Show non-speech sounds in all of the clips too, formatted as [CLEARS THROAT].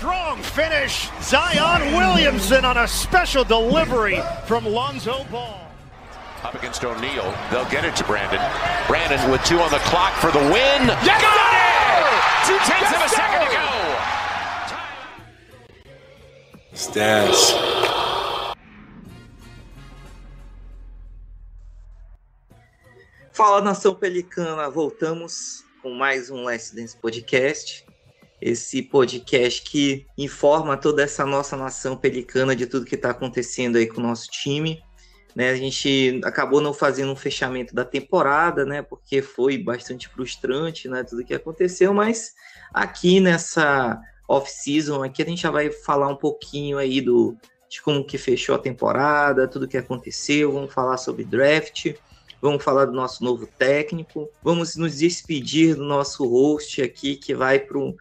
strong finish. Zion Williamson on a special delivery from Lonzo Ball. Up against O'Neal. They'll get it to Brandon. Brandon with two on the clock for the win. Yes, Got it! Two tenths Yes, of a second to sir! go. Stash. Fala nação pelicana, voltamos com mais um Last Dance Podcast. Esse podcast que informa toda essa nossa nação pelicana de tudo que está acontecendo aí com o nosso time. Né, a gente acabou não fazendo um fechamento da temporada, né? Porque foi bastante frustrante, né? Tudo que aconteceu, mas aqui nessa off-season aqui a gente já vai falar um pouquinho aí do de como que fechou a temporada, tudo que aconteceu, vamos falar sobre draft, vamos falar do nosso novo técnico, vamos nos despedir do nosso host aqui que vai para um,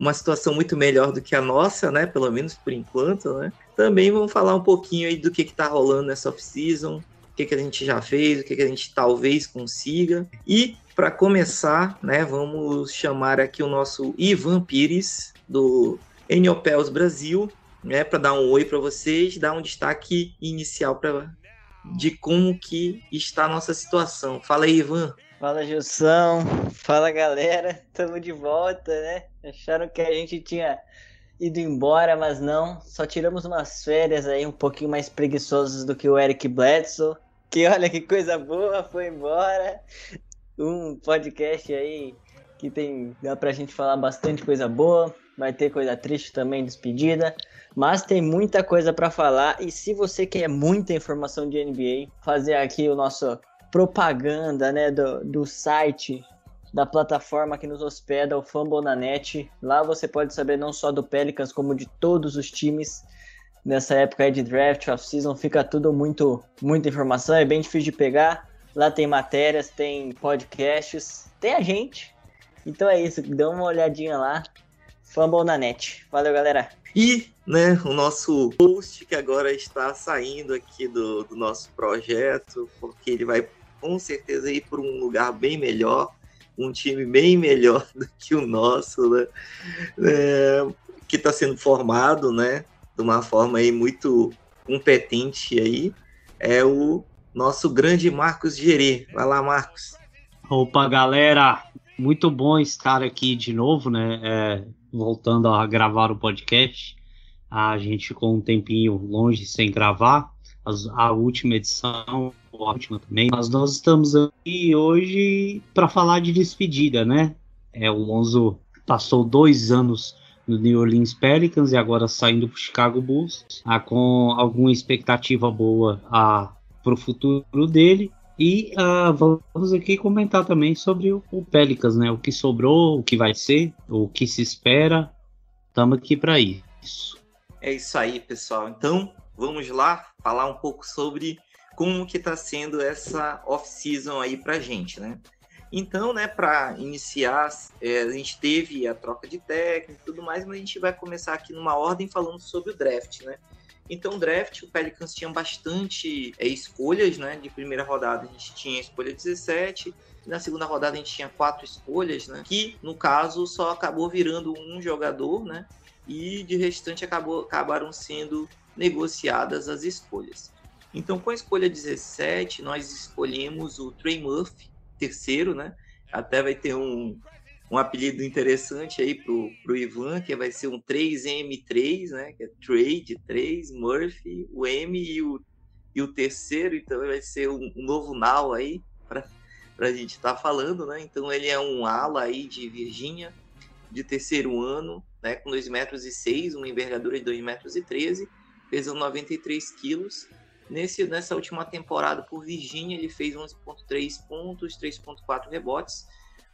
uma situação muito melhor do que a nossa, né? Pelo menos por enquanto, né? Também vamos falar um pouquinho aí do que está rolando nessa off-season, o que, que a gente já fez, o que, que a gente talvez consiga. E para começar, né, vamos chamar aqui o nosso Ivan Pires, do Eniopels Brasil, né, para dar um oi para vocês, dar um destaque inicial pra, de como que está a nossa situação. Fala aí, Ivan. Fala, Gilson. Fala, galera. Estamos de volta, né? Acharam que a gente tinha ido embora, mas não. Só tiramos umas férias aí um pouquinho mais preguiçosas do que o Eric Bledsoe. Que olha que coisa boa, foi embora. Um podcast aí que tem dá pra gente falar bastante coisa boa. Vai ter coisa triste também, despedida. Mas tem muita coisa para falar. E se você quer muita informação de NBA, fazer aqui o nosso propaganda né, do, do site da plataforma que nos hospeda, o Fambonanet. Lá você pode saber não só do Pelicans, como de todos os times nessa época de draft, off-season. Fica tudo muito, muita informação, é bem difícil de pegar. Lá tem matérias, tem podcasts, tem a gente. Então é isso, dá uma olhadinha lá. Fambonanet. Valeu, galera. E, né, o nosso host que agora está saindo aqui do, do nosso projeto, porque ele vai com certeza ir para um lugar bem melhor, um time bem melhor [LAUGHS] do que o nosso, né? É, que está sendo formado, né, de uma forma aí muito competente aí, é o nosso grande Marcos Gerê. Vai lá, Marcos. Opa, galera, muito bom estar aqui de novo, né? É, voltando a gravar o podcast. A gente ficou um tempinho longe sem gravar. As, a última edição, a última também. Mas nós estamos aqui hoje para falar de despedida, né? É, o Lonzo passou dois anos no New Orleans Pelicans e agora saindo para o Chicago Bulls, ah, com alguma expectativa boa ah, para o futuro dele. E ah, vamos aqui comentar também sobre o, o Pelicans, né? O que sobrou, o que vai ser, o que se espera. Estamos aqui para isso. É isso aí, pessoal. Então, vamos lá falar um pouco sobre como que está sendo essa off-season aí para gente, né? Então, né, para iniciar, é, a gente teve a troca de técnico e tudo mais, mas a gente vai começar aqui numa ordem falando sobre o draft, né? Então, draft, o Pelicans tinha bastante é, escolhas, né? De primeira rodada a gente tinha a escolha 17, na segunda rodada a gente tinha quatro escolhas, né? Que, no caso, só acabou virando um jogador, né? E de restante acabou, acabaram sendo negociadas as escolhas. Então, com a escolha 17, nós escolhemos o Trey Murphy, terceiro, né? Até vai ter um, um apelido interessante aí pro, pro Ivan, que vai ser um 3M3, né? Que é Trade 3, Murphy, o M e o, e o terceiro, então vai ser um, um novo Now aí para a gente estar tá falando, né? Então ele é um ala aí de Virgínia, de terceiro ano, né? Com 2 metros e 6, uma envergadura de 2 metros e 13, pesando 93 quilos. Nesse, nessa última temporada por Virgínia, ele fez 11.3 pontos, 3.4 rebotes,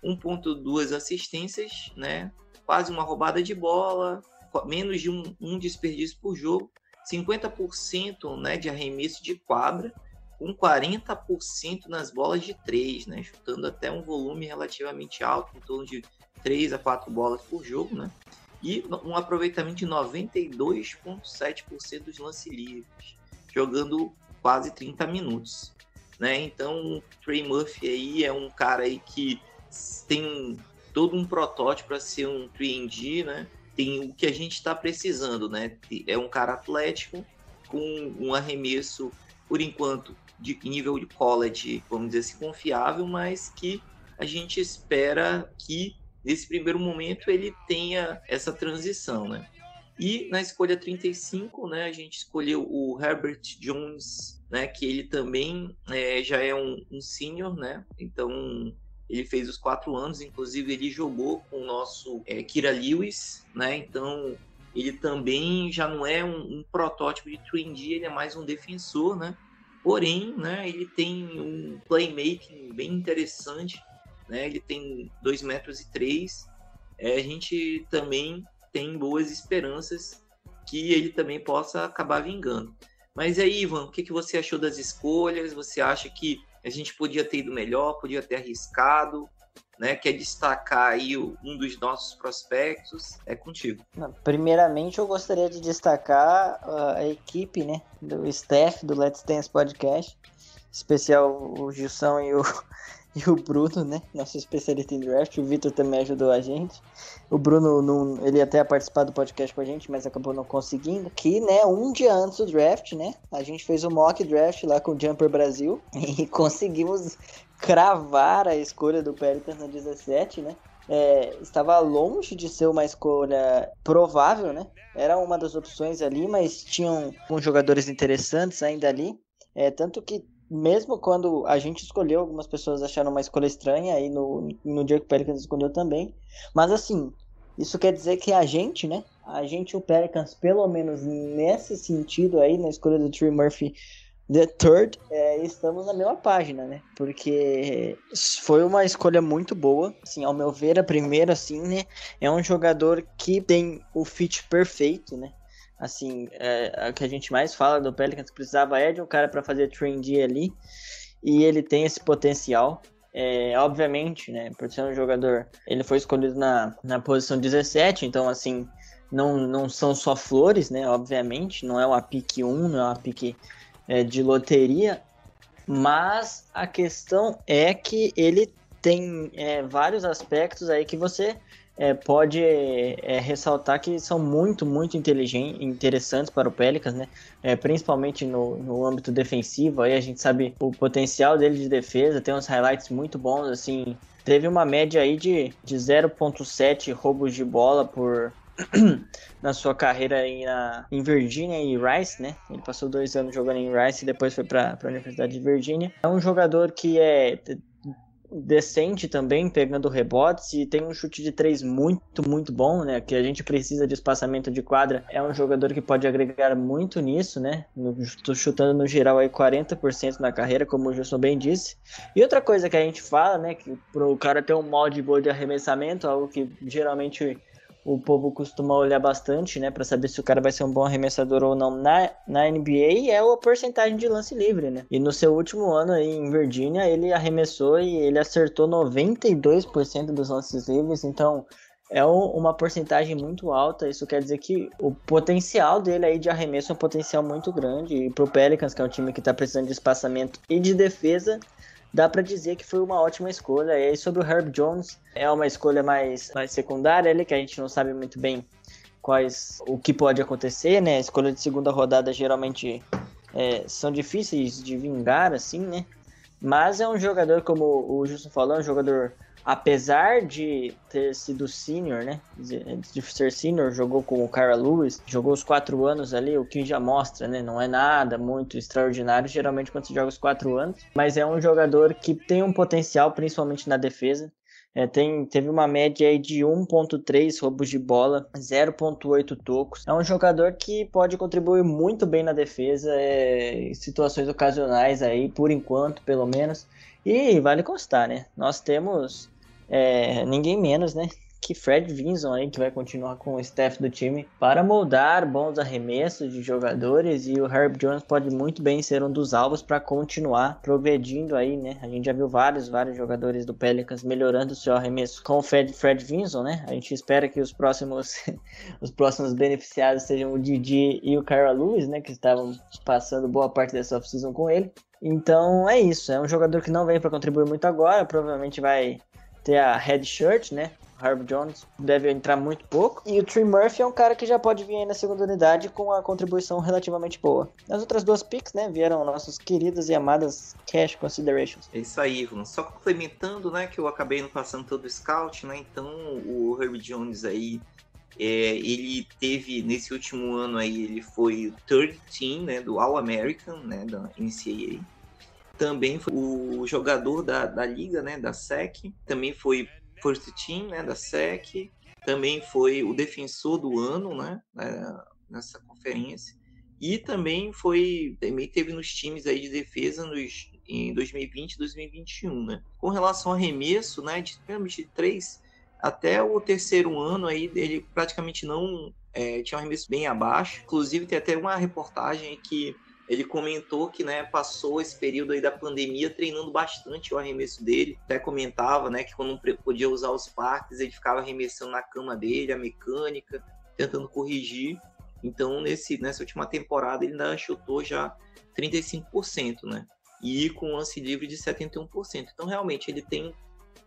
1.2 assistências, né? Quase uma roubada de bola, menos de um, um desperdício por jogo, 50% né, de arremesso de quadra, com 40% nas bolas de 3, né? Chutando até um volume relativamente alto, em torno de 3 a 4 bolas por jogo, né? E um aproveitamento de 92,7% dos lances livres, jogando quase 30 minutos, né? Então, o Trey Murphy aí é um cara aí que tem todo um protótipo para ser um 3D, né? tem o que a gente está precisando, né? É um cara atlético com um arremesso, por enquanto, de nível de college, vamos dizer assim, confiável, mas que a gente espera que nesse primeiro momento ele tenha essa transição, né? E na escolha 35, né, a gente escolheu o Herbert Jones, né, que ele também é, já é um, um senior, né? Então ele fez os quatro anos, inclusive ele jogou com o nosso é, Kira Lewis, né? Então ele também já não é um, um protótipo de 3D, ele é mais um defensor, né? Porém, né, ele tem um playmaking bem interessante, né? Ele tem 2 metros e 3. É, a gente também tem boas esperanças que ele também possa acabar vingando. Mas aí, Ivan, o que, que você achou das escolhas? Você acha que a gente podia ter ido melhor, podia ter arriscado? Né, quer destacar aí um dos nossos prospectos, é contigo. Primeiramente, eu gostaria de destacar a equipe, né, do staff do Let's Dance Podcast, especial o Gilson e o, e o Bruno, né? Nosso especialista em draft. O Vitor também ajudou a gente. O Bruno, não, ele até participar do podcast com a gente, mas acabou não conseguindo. Que, né, um dia antes do draft, né? A gente fez o mock draft lá com o Jumper Brasil [LAUGHS] e conseguimos cravar a escolha do Pelicans na 17, né? É, estava longe de ser uma escolha provável, né? Era uma das opções ali, mas tinham alguns jogadores interessantes ainda ali. É, tanto que mesmo quando a gente escolheu, algumas pessoas acharam uma escolha estranha, aí no, no dia que o Pelicans escolheu também. Mas assim, isso quer dizer que a gente, né? A gente o Pelicans, pelo menos nesse sentido aí, na escolha do Trey Murphy The Third, é, estamos na mesma página, né? Porque foi uma escolha muito boa. Assim, ao meu ver, a primeira, assim, né? É um jogador que tem o fit perfeito, né? Assim, é, o que a gente mais fala do Pelicans precisava é de um cara para fazer trendy ali, e ele tem esse potencial. É, obviamente, né, por ser um jogador, ele foi escolhido na, na posição 17, então, assim, não, não são só flores, né, obviamente, não é uma pique 1, não é uma pique é, de loteria, mas a questão é que ele tem é, vários aspectos aí que você é, pode é, ressaltar que são muito, muito inteligentes, interessantes para o Pelicans, né? É, principalmente no, no âmbito defensivo. Aí a gente sabe o potencial dele de defesa, tem uns highlights muito bons, assim. Teve uma média aí de, de 0.7 roubos de bola por, [CLEARS THROAT] na sua carreira em, na, em Virgínia e Rice, né? Ele passou dois anos jogando em Rice e depois foi para a Universidade de Virgínia. É um jogador que é decente também, pegando rebotes e tem um chute de três muito, muito bom, né? Que a gente precisa de espaçamento de quadra. É um jogador que pode agregar muito nisso, né? Estou chutando no geral aí 40% na carreira, como o Gilson bem disse. E outra coisa que a gente fala, né? Que pro cara ter um molde boa de arremessamento, algo que geralmente o povo costuma olhar bastante, né, para saber se o cara vai ser um bom arremessador ou não na, na NBA é a porcentagem de lance livre, né? E no seu último ano aí em Virgínia, ele arremessou e ele acertou 92% dos lances livres, então é uma porcentagem muito alta. Isso quer dizer que o potencial dele aí de arremesso é um potencial muito grande. E pro Pelicans, que é um time que está precisando de espaçamento e de defesa, dá para dizer que foi uma ótima escolha. E aí sobre o Herb Jones, é uma escolha mais, mais secundária, ele que a gente não sabe muito bem quais o que pode acontecer, né? A escolha de segunda rodada geralmente é, são difíceis de vingar, assim, né? Mas é um jogador, como o Justo falou, é um jogador apesar de ter sido senior, né? De ser senior, jogou com o Cara Lewis, jogou os quatro anos ali, o que já mostra, né? Não é nada muito extraordinário, geralmente quando se joga os quatro anos, mas é um jogador que tem um potencial, principalmente na defesa. É, tem, teve uma média aí de 1.3 roubos de bola, 0.8 tocos. É um jogador que pode contribuir muito bem na defesa, é, em situações ocasionais aí, por enquanto, pelo menos. E vale constar, né? Nós temos é, ninguém menos, né? Que Fred Vinson aí, que vai continuar com o staff do time para moldar bons arremessos de jogadores e o Herb Jones pode muito bem ser um dos alvos para continuar progredindo aí, né? A gente já viu vários, vários jogadores do Pelicans melhorando o seu arremesso com o Fred, Fred Vinson, né? A gente espera que os próximos [LAUGHS] os próximos beneficiados sejam o Didi e o Kyra Lewis, né? Que estavam passando boa parte dessa offseason com ele. Então é isso, é um jogador que não vem para contribuir muito agora, provavelmente vai ter a head shirt, né? Herb Jones deve entrar muito pouco. E o Trey Murphy é um cara que já pode vir aí na segunda unidade com a contribuição relativamente boa. As outras duas picks, né, vieram nossos queridos e amadas cash considerations. É isso aí, Ivan. Só complementando, né, que eu acabei não passando todo o scout, né, então o Herb Jones aí é, ele teve, nesse último ano aí, ele foi o third team, né, do All-American, né, da NCAA. Também foi o jogador da, da liga, né, da SEC. Também foi first team, né, da SEC. Também foi o defensor do ano, né, nessa conferência. E também foi, também teve nos times aí de defesa nos, em 2020 e 2021, né. Com relação ao arremesso, né, de, de três até o terceiro ano aí ele praticamente não é, tinha um arremesso bem abaixo. Inclusive tem até uma reportagem que ele comentou que né, passou esse período aí da pandemia treinando bastante o arremesso dele. Até comentava né, que quando não podia usar os parques, ele ficava arremessando na cama dele, a mecânica, tentando corrigir. Então, nesse, nessa última temporada, ele ainda chutou já 35%, né? E com lance livre de 71%. Então, realmente, ele tem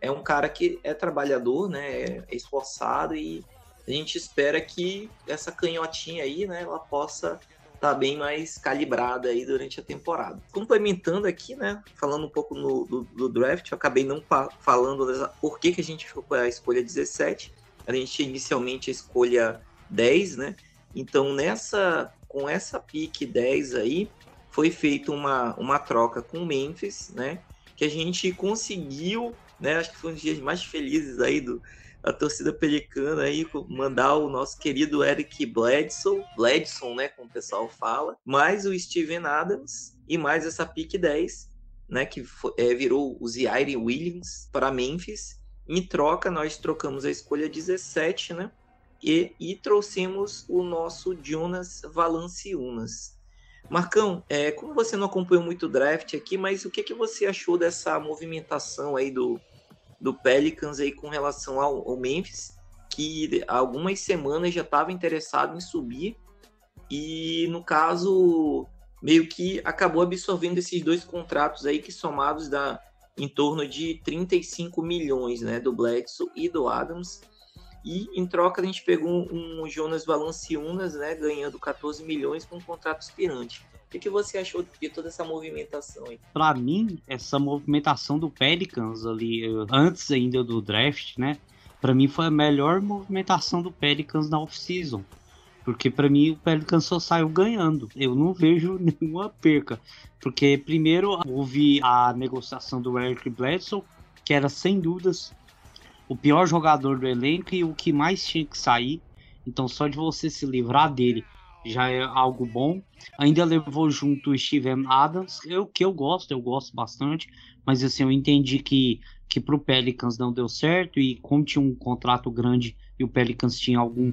é um cara que é trabalhador, né? É esforçado e a gente espera que essa canhotinha aí, né, ela possa tá bem mais calibrada aí durante a temporada. Complementando aqui, né, falando um pouco no, do, do draft, eu acabei não falando por que, que a gente ficou com a escolha 17. A gente inicialmente a escolha 10, né? Então nessa com essa pique 10 aí foi feita uma, uma troca com o Memphis, né? Que a gente conseguiu né? Acho que foi um dos dias mais felizes aí do, da torcida pelicana aí, mandar o nosso querido Eric Bledsoe, Bledson, né, como o pessoal fala, mais o Steven Adams e mais essa pick 10, né, que foi, é, virou o Zaire Williams para Memphis. Em troca, nós trocamos a escolha 17, né, e, e trouxemos o nosso Jonas Valanciunas. Marcão, é, como você não acompanhou muito o draft aqui, mas o que, que você achou dessa movimentação aí do, do Pelicans aí com relação ao, ao Memphis, que algumas semanas já estava interessado em subir e no caso meio que acabou absorvendo esses dois contratos aí que somados dá em torno de 35 milhões, né, do Bledsoe e do Adams. E em troca a gente pegou um, Jonas Valanciunas, né, ganhando 14 milhões com um contrato expirante. O que, você achou de toda essa movimentação aí? Para mim, essa movimentação do Pelicans ali, antes ainda do draft, né? Para mim foi a melhor movimentação do Pelicans na off-season. Porque para mim o Pelicans só saiu ganhando. Eu não vejo [LAUGHS] nenhuma perca. Porque primeiro houve a negociação do Eric Bledsoe, que era sem dúvidas o pior jogador do elenco e o que mais tinha que sair. Então só de você se livrar dele já é algo bom. Ainda levou junto o Steven Adams, eu, que eu gosto, eu gosto bastante, mas assim, eu entendi que, que pro Pelicans não deu certo e como tinha um contrato grande e o Pelicans tinha algum,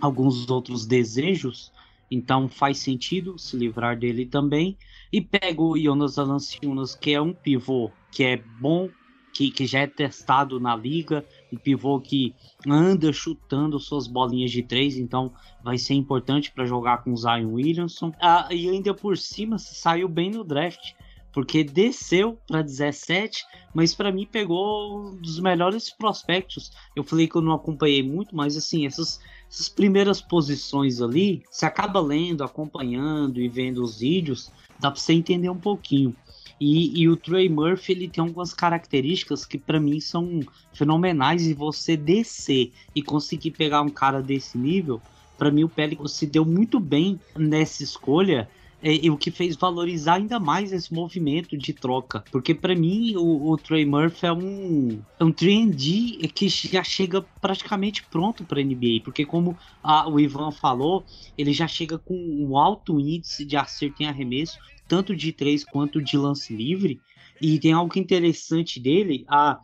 alguns outros desejos, então faz sentido se livrar dele também. E pega o Jonas Valanciunas, que é um pivô que é bom, que, que já é testado na liga, um pivô que anda chutando suas bolinhas de três, então vai ser importante para jogar com o Zion Williamson. Ah, e ainda por cima saiu bem no draft, porque desceu para 17, mas para mim pegou um dos melhores prospectos. Eu falei que eu não acompanhei muito, mas assim, essas, essas primeiras posições ali, você acaba lendo, acompanhando e vendo os vídeos, dá para você entender um pouquinho. E, e, o Trey Murphy ele tem algumas características que para mim são fenomenais. E você descer e conseguir pegar um cara desse nível, para mim o Pelicans se deu muito bem nessa escolha é, e o que fez valorizar ainda mais esse movimento de troca. Porque para mim o, o, Trey Murphy é um, é um 3D que já chega praticamente pronto para NBA. Porque como a, o Ivan falou, ele já chega com um alto índice de acerto em arremesso tanto de três quanto de lance livre. E tem algo interessante dele, a,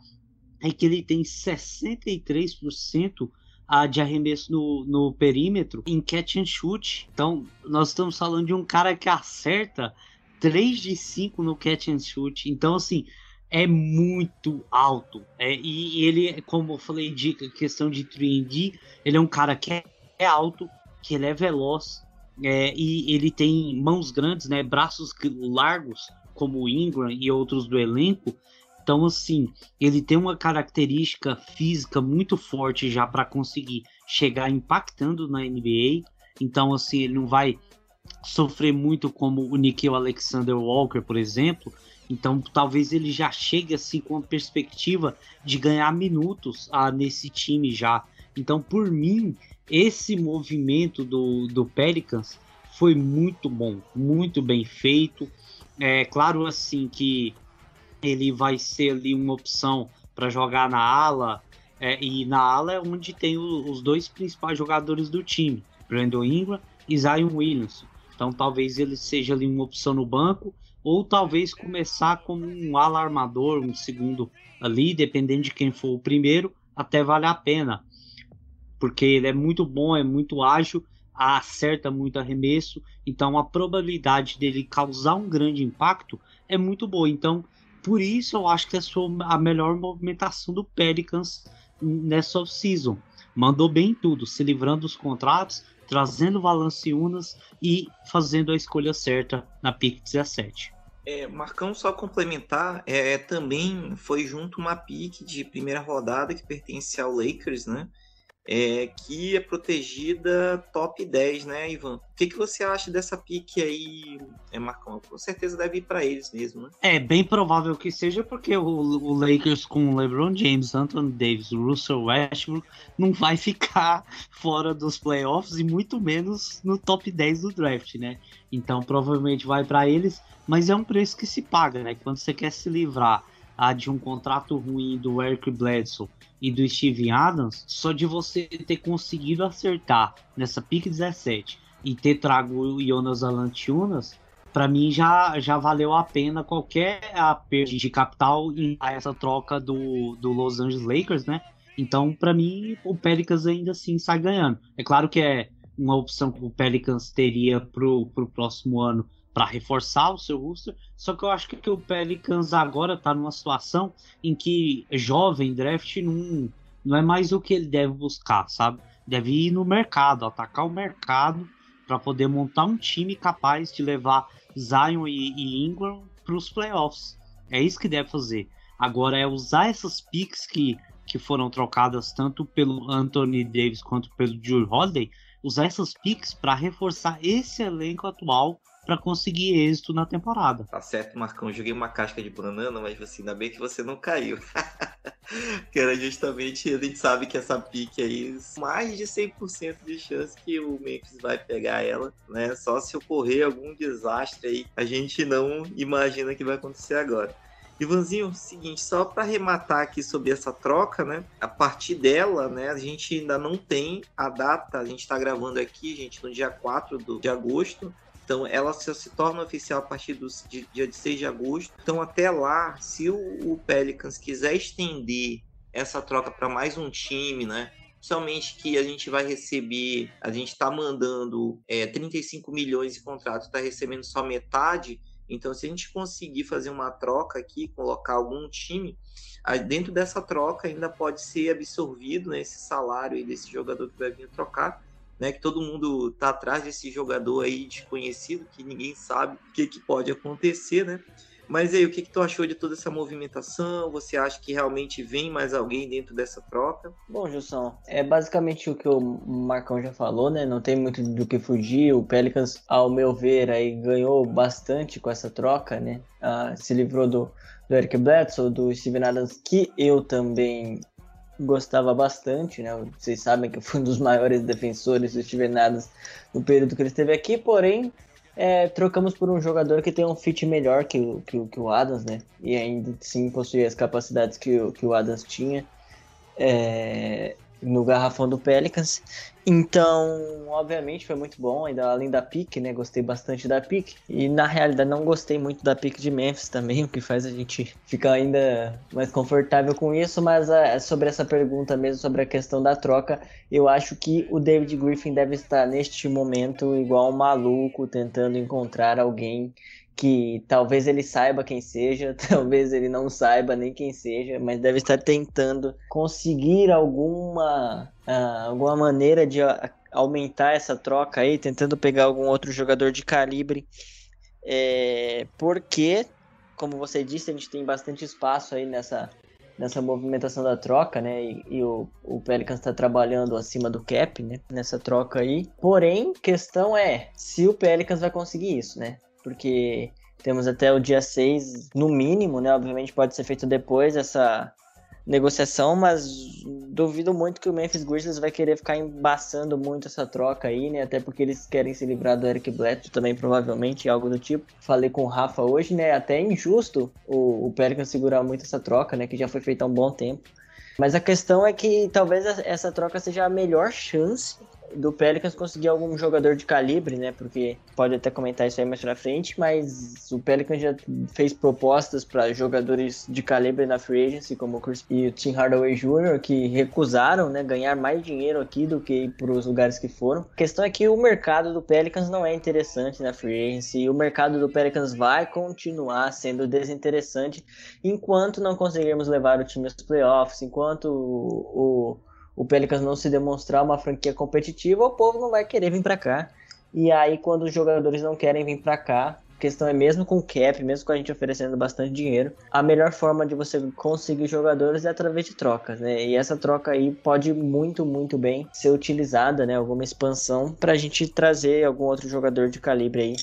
é que ele tem 63% a, de arremesso no, no perímetro em catch and shoot. Então, nós estamos falando de um cara que acerta 3 de 5 no catch and shoot. Então, assim, é muito alto. É, e, e ele, como eu falei, de questão de 3D, ele é um cara que é, é alto, que ele é veloz, é, e ele tem mãos grandes, né, braços largos, como o Ingram e outros do elenco. Então, assim, ele tem uma característica física muito forte já para conseguir chegar impactando na NBA. Então, assim, ele não vai sofrer muito como o Nikhil Alexander Walker, por exemplo. Então, talvez ele já chegue assim com a perspectiva de ganhar minutos ah, nesse time já. Então, por mim, esse movimento do, do Pelicans foi muito bom, muito bem feito. É claro assim que ele vai ser ali uma opção para jogar na ala, é, e na ala é onde tem o, os dois principais jogadores do time, Brandon Ingram e Zion Williamson. Então talvez ele seja ali uma opção no banco, ou talvez começar como um ala armador, um segundo ali, dependendo de quem for o primeiro, até vale a pena. Porque ele é muito bom, é muito ágil, acerta muito arremesso, então a probabilidade dele causar um grande impacto é muito boa. Então, por isso eu acho que é a melhor movimentação do Pelicans nessa off-season. Mandou bem tudo, se livrando dos contratos, trazendo Valanciunas e fazendo a escolha certa na pick 17. É, Marcão, só complementar, é, também foi junto uma pick de primeira rodada que pertence ao Lakers, né? É, que é protegida top 10, né, Ivan? O que, que você acha dessa pique aí, é, Marcão? Com certeza deve ir para eles mesmo, né? É bem provável que seja, porque o, o Lakers com LeBron James, Anthony Davis, Russell Westbrook não vai [LAUGHS] ficar fora dos playoffs e muito menos no top 10 do draft, né? Então provavelmente vai para eles, mas é um preço que se paga, né? Quando você quer se livrar ah, de um contrato ruim do Eric Bledsoe e do Steven Adams, só de você ter conseguido acertar nessa pick 17 e ter trago o Jonas Alantiunas, para mim já, já valeu a pena qualquer a perda de capital em essa troca do, do Los Angeles Lakers, né? Então, para mim, o Pelicans ainda assim sai ganhando. É claro que é uma opção que o Pelicans teria pro, pro próximo ano para reforçar o seu roster. Só que eu acho que o Pelicans agora está numa situação em que jovem draft não, não é mais o que ele deve buscar, sabe? Deve ir no mercado, atacar o mercado para poder montar um time capaz de levar Zion e, e Ingram para os playoffs. É isso que deve fazer. Agora é usar essas picks que, que foram trocadas tanto pelo Anthony Davis quanto pelo Drew Holiday, usar essas picks para reforçar esse elenco atual para conseguir êxito na temporada. Tá certo, Marcão. Joguei uma casca de banana, mas assim, ainda bem que você não caiu. [LAUGHS] que era justamente, a gente sabe que essa pique aí, mais de 100% de chance que o Memphis vai pegar ela, né? Só se ocorrer algum desastre aí, a gente não imagina que vai acontecer agora. Ivanzinho, seguinte, só para arrematar aqui sobre essa troca, né? A partir dela, né, a gente ainda não tem a data, a gente está gravando aqui, gente, no dia 4 do, de agosto, então, ela só se torna oficial a partir do dia 6 de agosto. Então, até lá, se o, Pelicans quiser estender essa troca para mais um time, né? Somente que a gente vai receber, a gente está mandando é, 35 milhões de contrato, está recebendo só metade. Então, se a gente conseguir fazer uma troca aqui, colocar algum time, dentro dessa troca ainda pode ser absorvido né, esse salário desse jogador que vai vir trocar né? Que todo mundo tá atrás desse jogador aí desconhecido, que ninguém sabe o que, que pode acontecer, né? Mas aí, o que, que tu achou de toda essa movimentação? Você acha que realmente vem mais alguém dentro dessa troca? Bom, Jussão, é basicamente o que o Marcão já falou, né? Não tem muito do que fugir. O Pelicans, ao meu ver, aí ganhou bastante com essa troca, né? Ah, se livrou do, do Eric Bledsoe, do Steven Adams, que eu também gostava bastante, né? Vocês sabem que eu fui um dos maiores defensores do Steven Adams no período que ele esteve aqui, porém é, trocamos por um jogador que tem um fit melhor que o, que, que o Adams, né? E ainda sim possui as capacidades que, o, que o Adams tinha. É, no garrafão do Pelicans. Então, obviamente, foi muito bom, ainda além da pick, né? Gostei bastante da pick. E na realidade não gostei muito da pick de Memphis também, [LAUGHS] o que faz a gente ficar ainda mais confortável com isso. Mas uh, sobre essa pergunta mesmo, sobre a questão da troca, eu acho que o David Griffin deve estar neste momento igual um maluco, tentando encontrar alguém que talvez ele saiba quem seja, [LAUGHS] talvez ele não saiba nem quem seja, mas deve estar tentando conseguir alguma, uh, alguma maneira de uh, aumentar essa troca aí, tentando pegar algum outro jogador de calibre, é, porque como você disse, a gente tem bastante espaço aí nessa, nessa movimentação da troca, né? E, e o, o Pelicans está trabalhando acima do cap, né? Nessa troca aí. Porém, questão é se o Pelicans vai conseguir isso, né? Porque temos até o dia 6, no mínimo, né? Obviamente pode ser feito depois essa negociação, mas duvido muito que o Memphis Grizzlies vai querer ficar embaçando muito essa troca aí, né? Até porque eles querem se livrar do Eric Bledsoe também, provavelmente, algo do tipo. Falei com o Rafa hoje, né? Até é injusto o, o Pelicans segurar muito essa troca, né? Que já foi feita há um bom tempo. Mas a questão é que talvez essa troca seja a melhor chance do Pelicans conseguir algum jogador de calibre, né? Porque pode até comentar isso aí mais pra frente, mas o Pelicans já fez propostas para jogadores de calibre na free agency, como o Chris e o Tim Hardaway Jr., que recusaram, né, ganhar mais dinheiro aqui do que ir para os lugares que foram. A questão é que o mercado do Pelicans não é interessante na free agency, e o mercado do Pelicans vai continuar sendo desinteressante enquanto não conseguirmos levar o time aos playoffs, enquanto o, o o Pelicans não se demonstrar uma franquia competitiva, o povo não vai querer vir para cá. E aí, quando os jogadores não querem vir para cá, a questão é mesmo com o cap, mesmo com a gente oferecendo bastante dinheiro, a melhor forma de você conseguir jogadores é através de trocas, né? E essa troca aí pode muito, muito bem ser utilizada, né? Alguma expansão para a gente trazer algum outro jogador de calibre aí.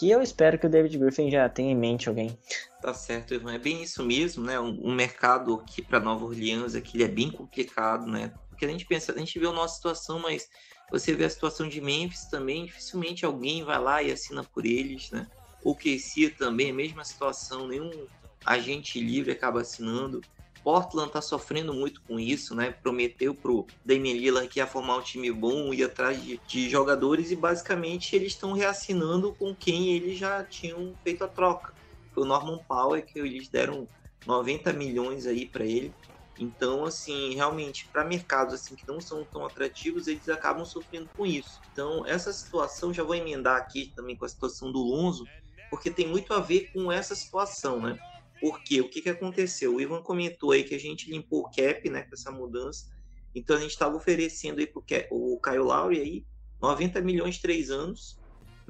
Que eu espero que o David Griffin já tenha em mente alguém. Tá certo, Ivan. É bem isso mesmo, né? Um, um mercado aqui para Nova Orleans aqui é bem complicado, né? Porque a gente pensa, a gente vê a nossa situação, mas você vê a situação de Memphis também, dificilmente alguém vai lá e assina por eles, né? O QC também, a mesma situação, nenhum agente livre acaba assinando. Portland tá sofrendo muito com isso, né? Prometeu pro Damian Lillard que ia formar um time bom, ir atrás de, de jogadores e basicamente eles estão reassinando com quem eles já tinham feito a troca foi o Norman Powell que eles deram 90 milhões aí para ele. Então, assim, realmente, para mercados assim que não são tão atrativos, eles acabam sofrendo com isso. Então, essa situação, já vou emendar aqui também com a situação do Lonzo, porque tem muito a ver com essa situação, né? Porque o que, que aconteceu? O Ivan comentou aí que a gente limpou o cap, né, com essa mudança. Então, a gente estava oferecendo aí pro o Caio Lauri aí 90 milhões três anos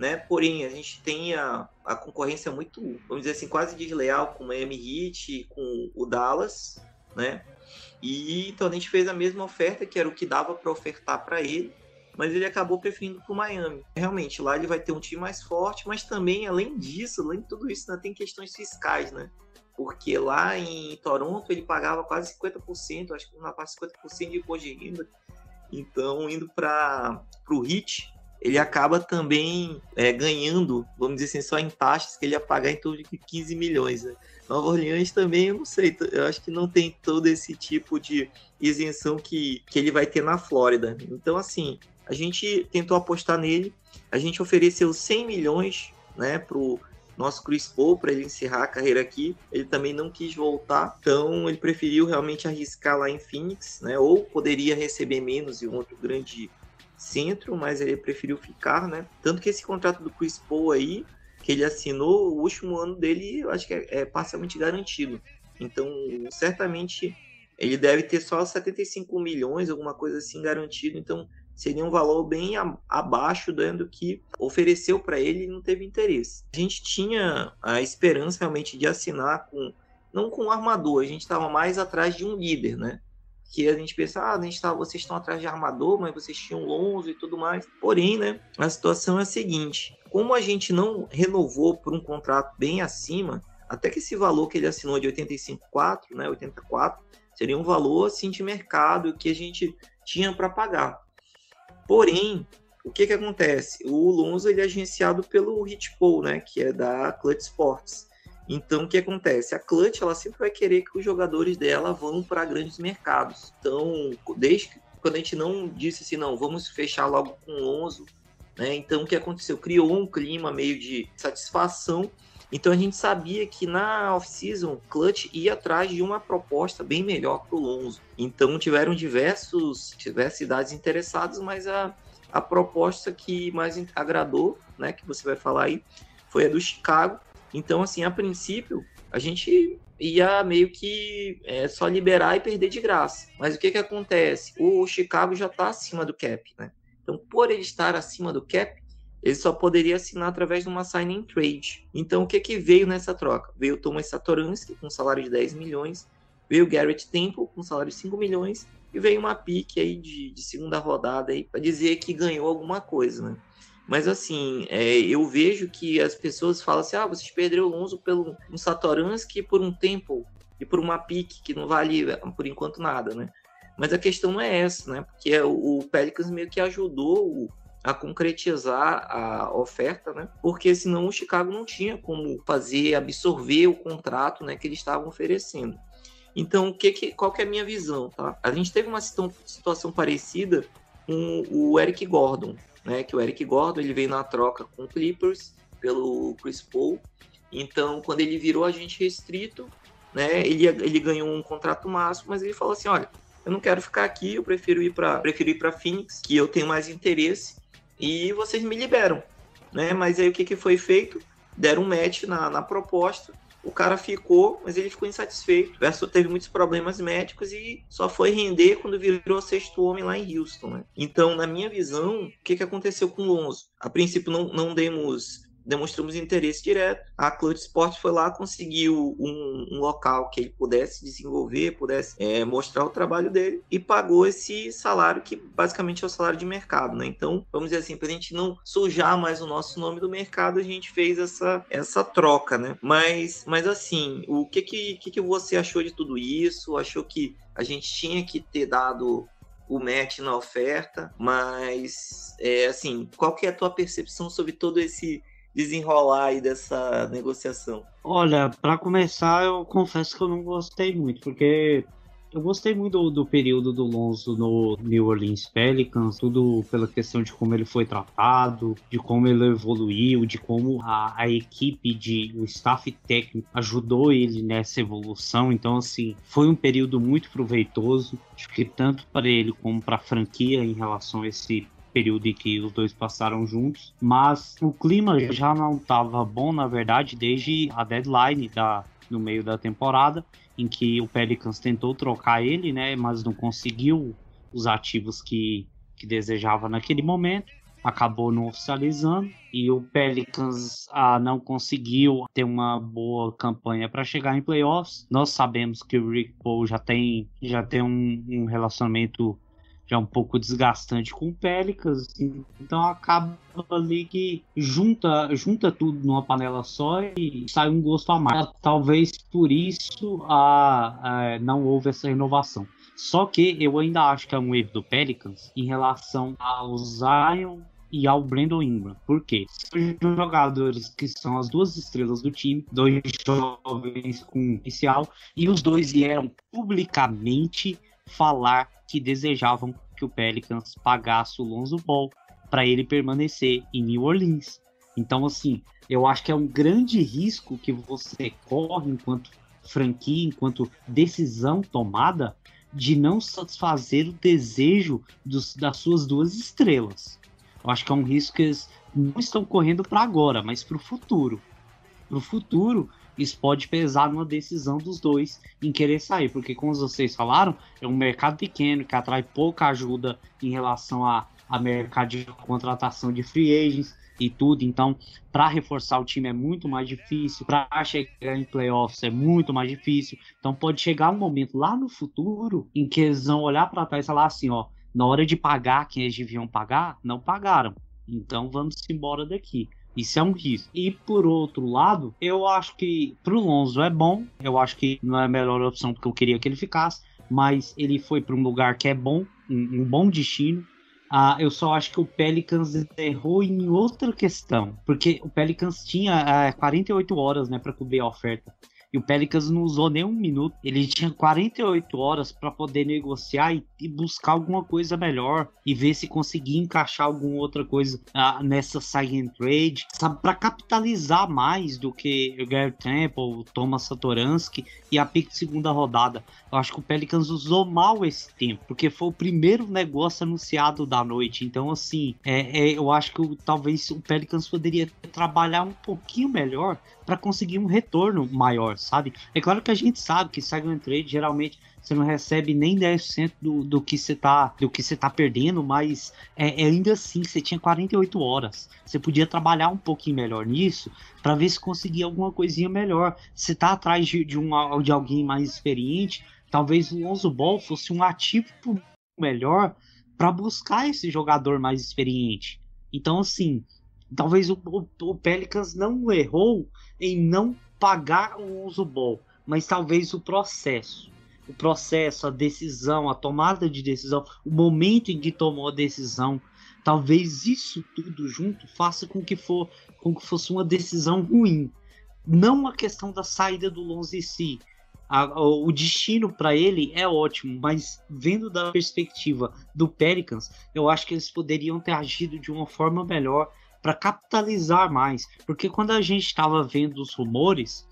né? Porém, a gente tem a, a concorrência muito, vamos dizer assim, quase desleal com o Miami Heat, com o Dallas, né? E então a gente fez a mesma oferta, que era o que dava para ofertar para ele, mas ele acabou preferindo para o Miami. Realmente, lá ele vai ter um time mais forte, mas também, além disso, além de tudo isso, né, tem questões fiscais, né? Porque lá em Toronto ele pagava quase 50%, acho que na parte 50% de imposto de renda. Então, indo para o Heat, ele acaba também é, ganhando, vamos dizer assim, só em taxas, que ele ia pagar em torno de 15 milhões. Né? Nova Orleans também, eu não sei, eu acho que não tem todo esse tipo de isenção que, que ele vai ter na Flórida. Então, assim, a gente tentou apostar nele, a gente ofereceu 100 milhões né, pro nosso Chris Paul para ele encerrar a carreira aqui. Ele também não quis voltar, então ele preferiu realmente arriscar lá em Phoenix, né? Ou poderia receber menos e um outro grande centro, mas ele preferiu ficar, né? Tanto que esse contrato do Chris Paul aí, que ele assinou, o último ano dele, eu acho que é, é parcialmente garantido. Então, certamente, ele deve ter só 75 milhões, alguma coisa assim, garantido. Então, seria um valor bem abaixo do que ofereceu para ele e não teve interesse. A gente tinha a esperança realmente de assinar com não com um armador, a gente estava mais atrás de um líder, né? que a gente pensa, ah, a gente tá, vocês estão atrás de armador, mas vocês tinham Lonzo e tudo mais. Porém, né, a situação é a seguinte: como a gente não renovou por um contrato bem acima, até que esse valor que ele assinou de 85,4, né, 84, seria um valor assim de mercado que a gente tinha para pagar. Porém, o que que acontece? O Lonzo ele é agenciado pelo Hit Pool, né, que é da Clutch Sports. Então, o que acontece? A Clutch ela sempre vai querer que os jogadores dela vão para grandes mercados. Então, desde quando a gente não disse assim, não, vamos fechar logo com o Lonzo, né? Então, o que aconteceu? Criou um clima meio de satisfação. Então, a gente sabia que na off-season, Clutch ia atrás de uma proposta bem melhor para o Lonzo. Então, tiveram diversos, diversas cidades interessadas, mas a, a proposta que mais agradou, né, que você vai falar aí, foi a do Chicago então, assim, a princípio, a gente ia meio que é, só liberar e perder de graça. Mas o que, que acontece? O Chicago já está acima do cap, né? Então, por ele estar acima do cap, ele só poderia assinar através de uma signing trade. Então, o que que veio nessa troca? Veio o Thomas Satoransky com salário de 10 milhões, veio o Garrett Temple com salário de 5 milhões e veio uma pique aí de, de segunda rodada aí para dizer que ganhou alguma coisa, né? Mas assim, é, eu vejo que as pessoas falam assim: ah, vocês perderam o Lonzo pelo um Satoransky por um tempo e por uma pique que não vale por enquanto nada, né? Mas a questão não é essa, né? Porque o, o Pelicans meio que ajudou a concretizar a oferta, né? Porque senão o Chicago não tinha como fazer absorver o contrato, né, que eles estavam oferecendo. Então, o que, que qual que é a minha visão, tá? A gente teve uma situação parecida com o Eric Gordon, né? Que o Eric Gordon ele veio na troca com o Clippers pelo Chris Paul. Então, quando ele virou agente restrito, né? Ele, ele ganhou um contrato máximo, mas ele falou assim, olha, eu não quero ficar aqui, eu prefiro ir para prefiro ir para Phoenix, que eu tenho mais interesse e vocês me liberam, né? Mas aí o que, que foi feito? Deram um match na, na proposta, o cara ficou, mas ele ficou insatisfeito. O Verso teve muitos problemas médicos e só foi render quando virou sexto homem lá em Houston. Né? Então, na minha visão, o que, que aconteceu com o Lonzo? A princípio, não, não demos demonstramos interesse direto. A Clutch Sport foi lá, conseguiu um, um local que ele pudesse desenvolver, pudesse é, mostrar o trabalho dele e pagou esse salário que basicamente é o salário de mercado, né? Então, vamos dizer assim, para a gente não sujar mais o nosso nome do mercado, a gente fez essa, essa troca, né? Mas, mas assim, o que que, que que você achou de tudo isso? Achou que a gente tinha que ter dado o match na oferta, mas é, assim, qual que é a tua percepção sobre todo esse desenrolar aí dessa negociação? Olha, para começar, eu confesso que eu não gostei muito, porque eu gostei muito do, do, período do Lonzo no New Orleans Pelicans, tudo pela questão de como ele foi tratado, de como ele evoluiu, de como a, a equipe, de o staff técnico ajudou ele nessa evolução. Então, assim, foi um período muito proveitoso, acho que tanto para ele como para a franquia em relação a esse período em que os dois passaram juntos, mas o clima já não estava bom, na verdade, desde a deadline da, no meio da temporada, em que o Pelicans tentou trocar ele, né, mas não conseguiu os ativos que, que desejava naquele momento, acabou não oficializando e o Pelicans ah, não conseguiu ter uma boa campanha para chegar em playoffs. Nós sabemos que o Rick Paul já tem já tem um, um relacionamento já um pouco desgastante com o Pelicans, então acaba ali que junta, junta tudo numa panela só e sai um gosto amargo. Talvez por isso a, a, não houve essa renovação. Só que eu ainda acho que é um erro do Pelicans em relação ao Zion e ao Brandon Ingram. Por quê? São jogadores que são as duas estrelas do time, dois jovens com inicial, e os dois vieram publicamente falar que desejavam que o Pelicans pagasse o Lonzo Ball para ele permanecer em New Orleans. Então, assim, eu acho que é um grande risco que você corre enquanto franquia, enquanto decisão tomada, de não satisfazer o desejo dos, das suas duas estrelas. Eu acho que é um risco que eles não estão correndo para agora, mas para o futuro. Para o futuro, isso pode pesar numa decisão dos dois em querer sair, porque como vocês falaram, é um mercado pequeno que atrai pouca ajuda em relação a, a mercado de contratação de free agents e tudo. Então, para reforçar o time é muito mais difícil, para chegar em playoffs é muito mais difícil. Então, pode chegar um momento lá no futuro em que eles vão olhar para trás e falar assim: ó, na hora de pagar quem eles deviam pagar, não pagaram. Então, vamos embora daqui. Isso é um risco. E por outro lado, eu acho que pro Lonzo é bom. Eu acho que não é a melhor opção porque eu queria que ele ficasse. Mas ele foi para um lugar que é bom, um, um bom destino. Ah, eu só acho que o Pelicans errou em outra questão. Porque o Pelicans tinha ah, 48 horas né, para cobrir a oferta. E o Pelicans não usou nem um minuto. Ele tinha 48 horas para poder negociar e, e, buscar alguma coisa melhor e ver se conseguia encaixar alguma outra coisa uh, nessa sign trade, sabe, para capitalizar mais do que o Gary Temple, o Thomas Satoransky e a pick de segunda rodada. Eu acho que o Pelicans usou mal esse tempo, porque foi o primeiro negócio anunciado da noite. Então, assim, é, é eu acho que talvez o Pelicans poderia trabalhar um pouquinho melhor para conseguir um retorno maior, sabe? É claro que a gente sabe que and trade geralmente você não recebe nem 10% do, do que você tá do que você tá perdendo, mas é, é, ainda assim você tinha 48 horas. Você podia trabalhar um pouquinho melhor nisso para ver se conseguia alguma coisinha melhor. Você tá atrás de, de, um, de alguém mais experiente, talvez o Lonzo Ball fosse um ativo melhor para buscar esse jogador mais experiente. Então, assim, talvez o, o, o Pelicans não errou em não pagar o Lonzo Ball, mas talvez o processo o processo, a decisão, a tomada de decisão, o momento em que tomou a decisão, talvez isso tudo junto faça com que, for, com que fosse uma decisão ruim. Não a questão da saída do Lonzo em si. A, o destino para ele é ótimo, mas vendo da perspectiva do Pelicans, eu acho que eles poderiam ter agido de uma forma melhor para capitalizar mais. Porque quando a gente estava vendo os rumores,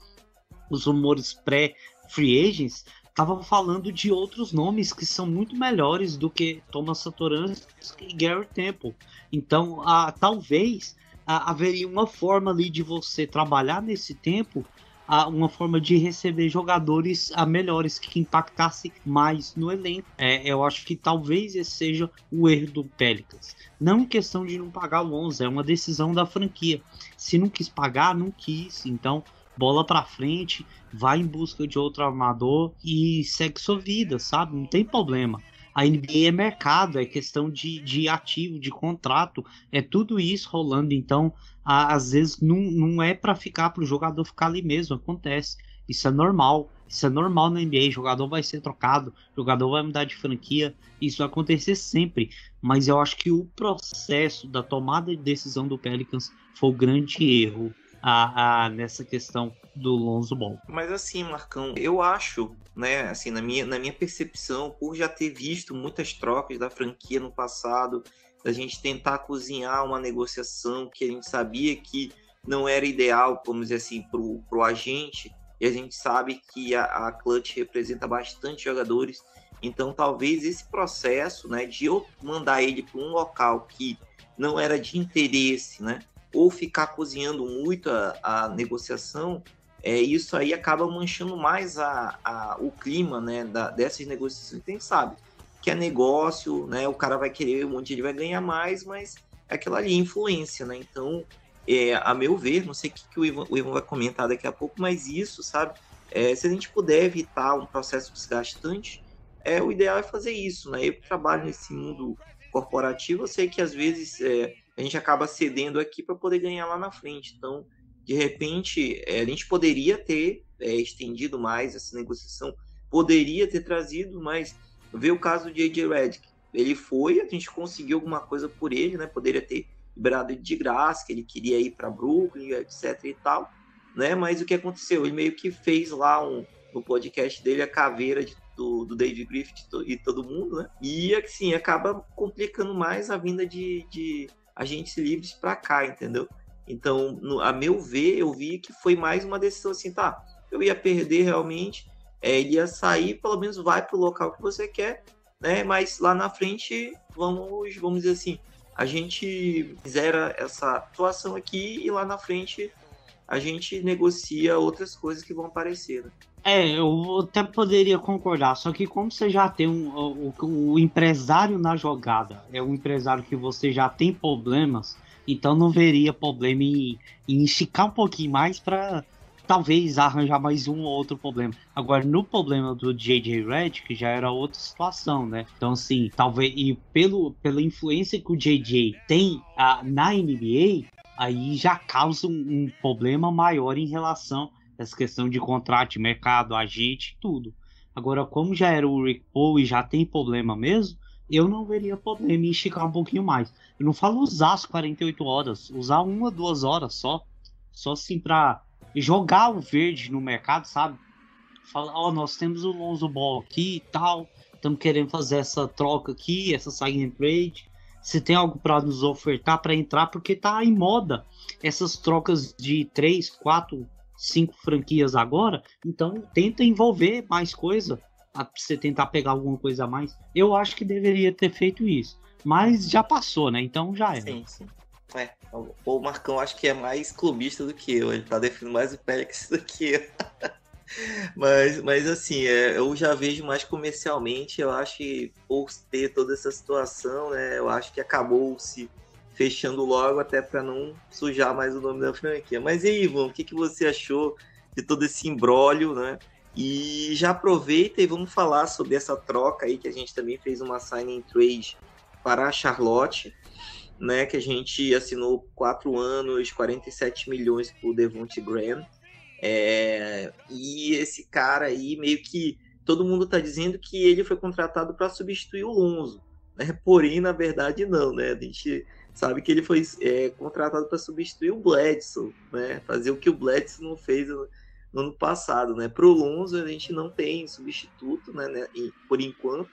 os rumores pré-free agents, estavam falando de outros nomes que são muito melhores do que Thomas Satoransky e Gary Temple. Então, a, talvez haveria uma forma ali de você trabalhar nesse tempo, a, uma forma de receber jogadores a melhores que impactasse mais no elenco. É, eu acho que talvez esse seja o erro do Pelicans. Não em questão de não pagar o 11, é uma decisão da franquia. Se não quis pagar, não quis. Então, bola para frente, vai em busca de outro armador e segue sua vida, sabe? Não tem problema. A NBA é mercado, é questão de, de ativo, de contrato, é tudo isso rolando. Então, às vezes não, não é para ficar para o jogador ficar ali mesmo, acontece. Isso é normal. Isso é normal na NBA. Jogador vai ser trocado, jogador vai mudar de franquia. Isso vai acontecer sempre. Mas eu acho que o processo da tomada de decisão do Pelicans foi o grande erro a, a, nessa questão do Lonzo Ball. Mas assim, Marcão, eu acho, né, assim, na minha, na minha percepção, por já ter visto muitas trocas da franquia no passado, da gente tentar cozinhar uma negociação que a gente sabia que não era ideal, vamos dizer assim, pro, pro agente, e a gente sabe que a, a Clutch representa bastante jogadores, então talvez esse processo, né, de eu mandar ele para um local que não era de interesse, né, ou ficar cozinhando muito a, a negociação, é, isso aí acaba manchando mais a, a, o clima né, da, dessas negociações. Quem sabe que é negócio, né, o cara vai querer, um monte de vai ganhar mais, mas é aquela ali influência, né? Então, é, a meu ver, não sei o que, que o, Ivan, o Ivan vai comentar daqui a pouco, mas isso, sabe? É, se a gente puder evitar um processo desgastante, é, o ideal é fazer isso, né? Eu trabalho nesse mundo corporativo, eu sei que às vezes é, a gente acaba cedendo aqui para poder ganhar lá na frente. Então, de repente, é, a gente poderia ter é, estendido mais essa negociação, poderia ter trazido, mas ver o caso de AJ Redick. Ele foi, a gente conseguiu alguma coisa por ele, né? Poderia ter liberado ele de graça, que ele queria ir para Brooklyn, etc e tal, né? Mas o que aconteceu? Ele meio que fez lá um, no podcast dele a caveira de, do, do David Griffith e todo mundo, né? E assim, acaba complicando mais a vinda de, de agentes livres para cá, entendeu? Então, no, a meu ver, eu vi que foi mais uma decisão assim, tá? Eu ia perder realmente, é, ele ia sair, pelo menos vai para o local que você quer, né? Mas lá na frente, vamos, vamos dizer assim, a gente zera essa situação aqui e lá na frente a gente negocia outras coisas que vão aparecer. Né? É, eu até poderia concordar, só que como você já tem um, o, o, empresário na jogada, é um empresário que você já tem problemas, então não veria problema em, em esticar um pouquinho mais para talvez arranjar mais um ou outro problema. Agora, no problema do JJ Redick, já era outra situação, né? Então, assim, talvez, e pelo, pela influência que o JJ tem a, na NBA, aí já causa um, um problema maior em relação essa questão de contrato, mercado, agente, tudo. Agora, como já era o Rick Paul e já tem problema mesmo, eu não veria problema em esticar um pouquinho mais. Eu não falo usar as 48 horas, usar uma, duas horas só. Só assim pra jogar o verde no mercado, sabe? Falar, ó, oh, nós temos o Lonzo Ball aqui e tal. Estamos querendo fazer essa troca aqui, essa sign trade. Se tem algo para nos ofertar para entrar, porque tá em moda essas trocas de 3, 4 cinco franquias agora, então tenta envolver mais coisa, pra você tentar pegar alguma coisa a mais. Eu acho que deveria ter feito isso, mas já passou, né? Então já é. Sim, sim. É, o Marcão acho que é mais clubista do que eu, ele tá definindo mais o Pérez do que eu. [LAUGHS] mas, mas assim, é, eu já vejo mais comercialmente, eu acho que por ter toda essa situação, né, eu acho que acabou-se fechando logo até para não sujar mais o nome da franquia. Mas e aí, Ivan, o que, que você achou de todo esse imbróglio, né? E já aproveita e vamos falar sobre essa troca aí que a gente também fez uma signing trade para a Charlotte, né? Que a gente assinou quatro anos, 47 milhões por Devonte Graham. É, e esse cara aí, meio que todo mundo está dizendo que ele foi contratado para substituir o Lonzo. Né? Porém, na verdade, não, né? A gente sabe que ele foi é, contratado para substituir o Bledsoe, né? Fazer o que o Bledsoe não fez no, no ano passado, né? Para o Lonzo a gente não tem substituto, né? né por enquanto.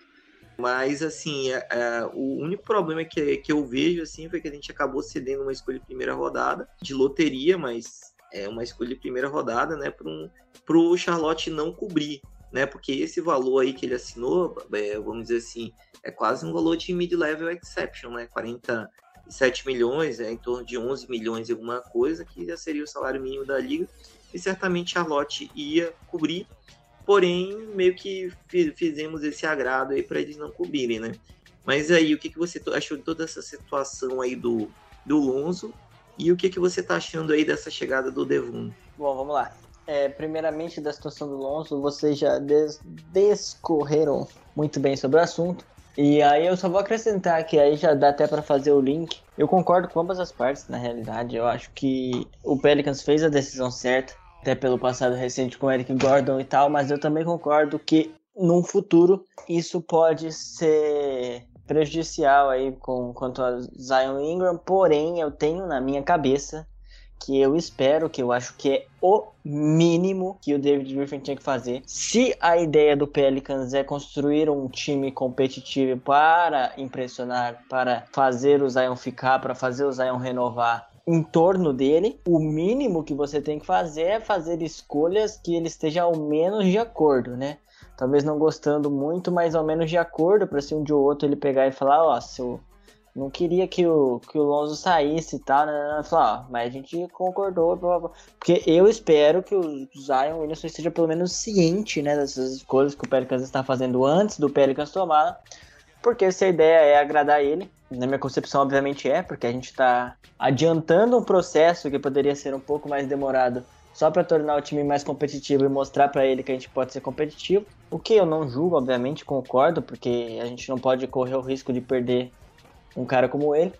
Mas, assim, é, é, o único problema que, que eu vejo, assim, foi que a gente acabou cedendo uma escolha de primeira rodada, de loteria, mas é uma escolha de primeira rodada, né, para um, o Charlotte não cobrir, né, porque esse valor aí que ele assinou, é, vamos dizer assim, é quase um valor de mid-level exception, né, 47 milhões, é, em torno de 11 milhões e alguma coisa, que já seria o salário mínimo da liga, e certamente Charlotte ia cobrir, porém, meio que fizemos esse agrado aí para eles não cobrirem, né. Mas aí, o que, que você achou de toda essa situação aí do, do Lonzo e o que, que você está achando aí dessa chegada do Devon? Bom, vamos lá. É, primeiramente, da situação do Lonzo, vocês já des descorreram muito bem sobre o assunto. E aí eu só vou acrescentar que aí já dá até para fazer o link. Eu concordo com ambas as partes, na realidade. Eu acho que o Pelicans fez a decisão certa, até pelo passado recente com Eric Gordon e tal, mas eu também concordo que num futuro isso pode ser prejudicial aí com quanto a Zion Ingram, porém eu tenho na minha cabeça que eu espero, que eu acho que é o mínimo que o David Griffin tinha que fazer. Se a ideia do Pelicans é construir um time competitivo para impressionar, para fazer o Zion ficar, para fazer o Zion renovar, em torno dele, o mínimo que você tem que fazer é fazer escolhas que ele esteja ao menos de acordo, né? talvez não gostando muito, mais ou menos de acordo, para se um dia ou outro ele pegar e falar, ó, oh, se eu não queria que o, que o Lonzo saísse e tal, né? Falar, ó, mas a gente concordou, blá, blá. porque eu espero que o Zion Williamson esteja pelo menos ciente, né, dessas escolhas que o Pelicans está fazendo antes do Pelicans tomar, porque se a ideia é agradar ele, na minha concepção, obviamente é, porque a gente está adiantando um processo que poderia ser um pouco mais demorado só para tornar o time mais competitivo e mostrar para ele que a gente pode ser competitivo. O que eu não julgo, obviamente, concordo, porque a gente não pode correr o risco de perder um cara como ele.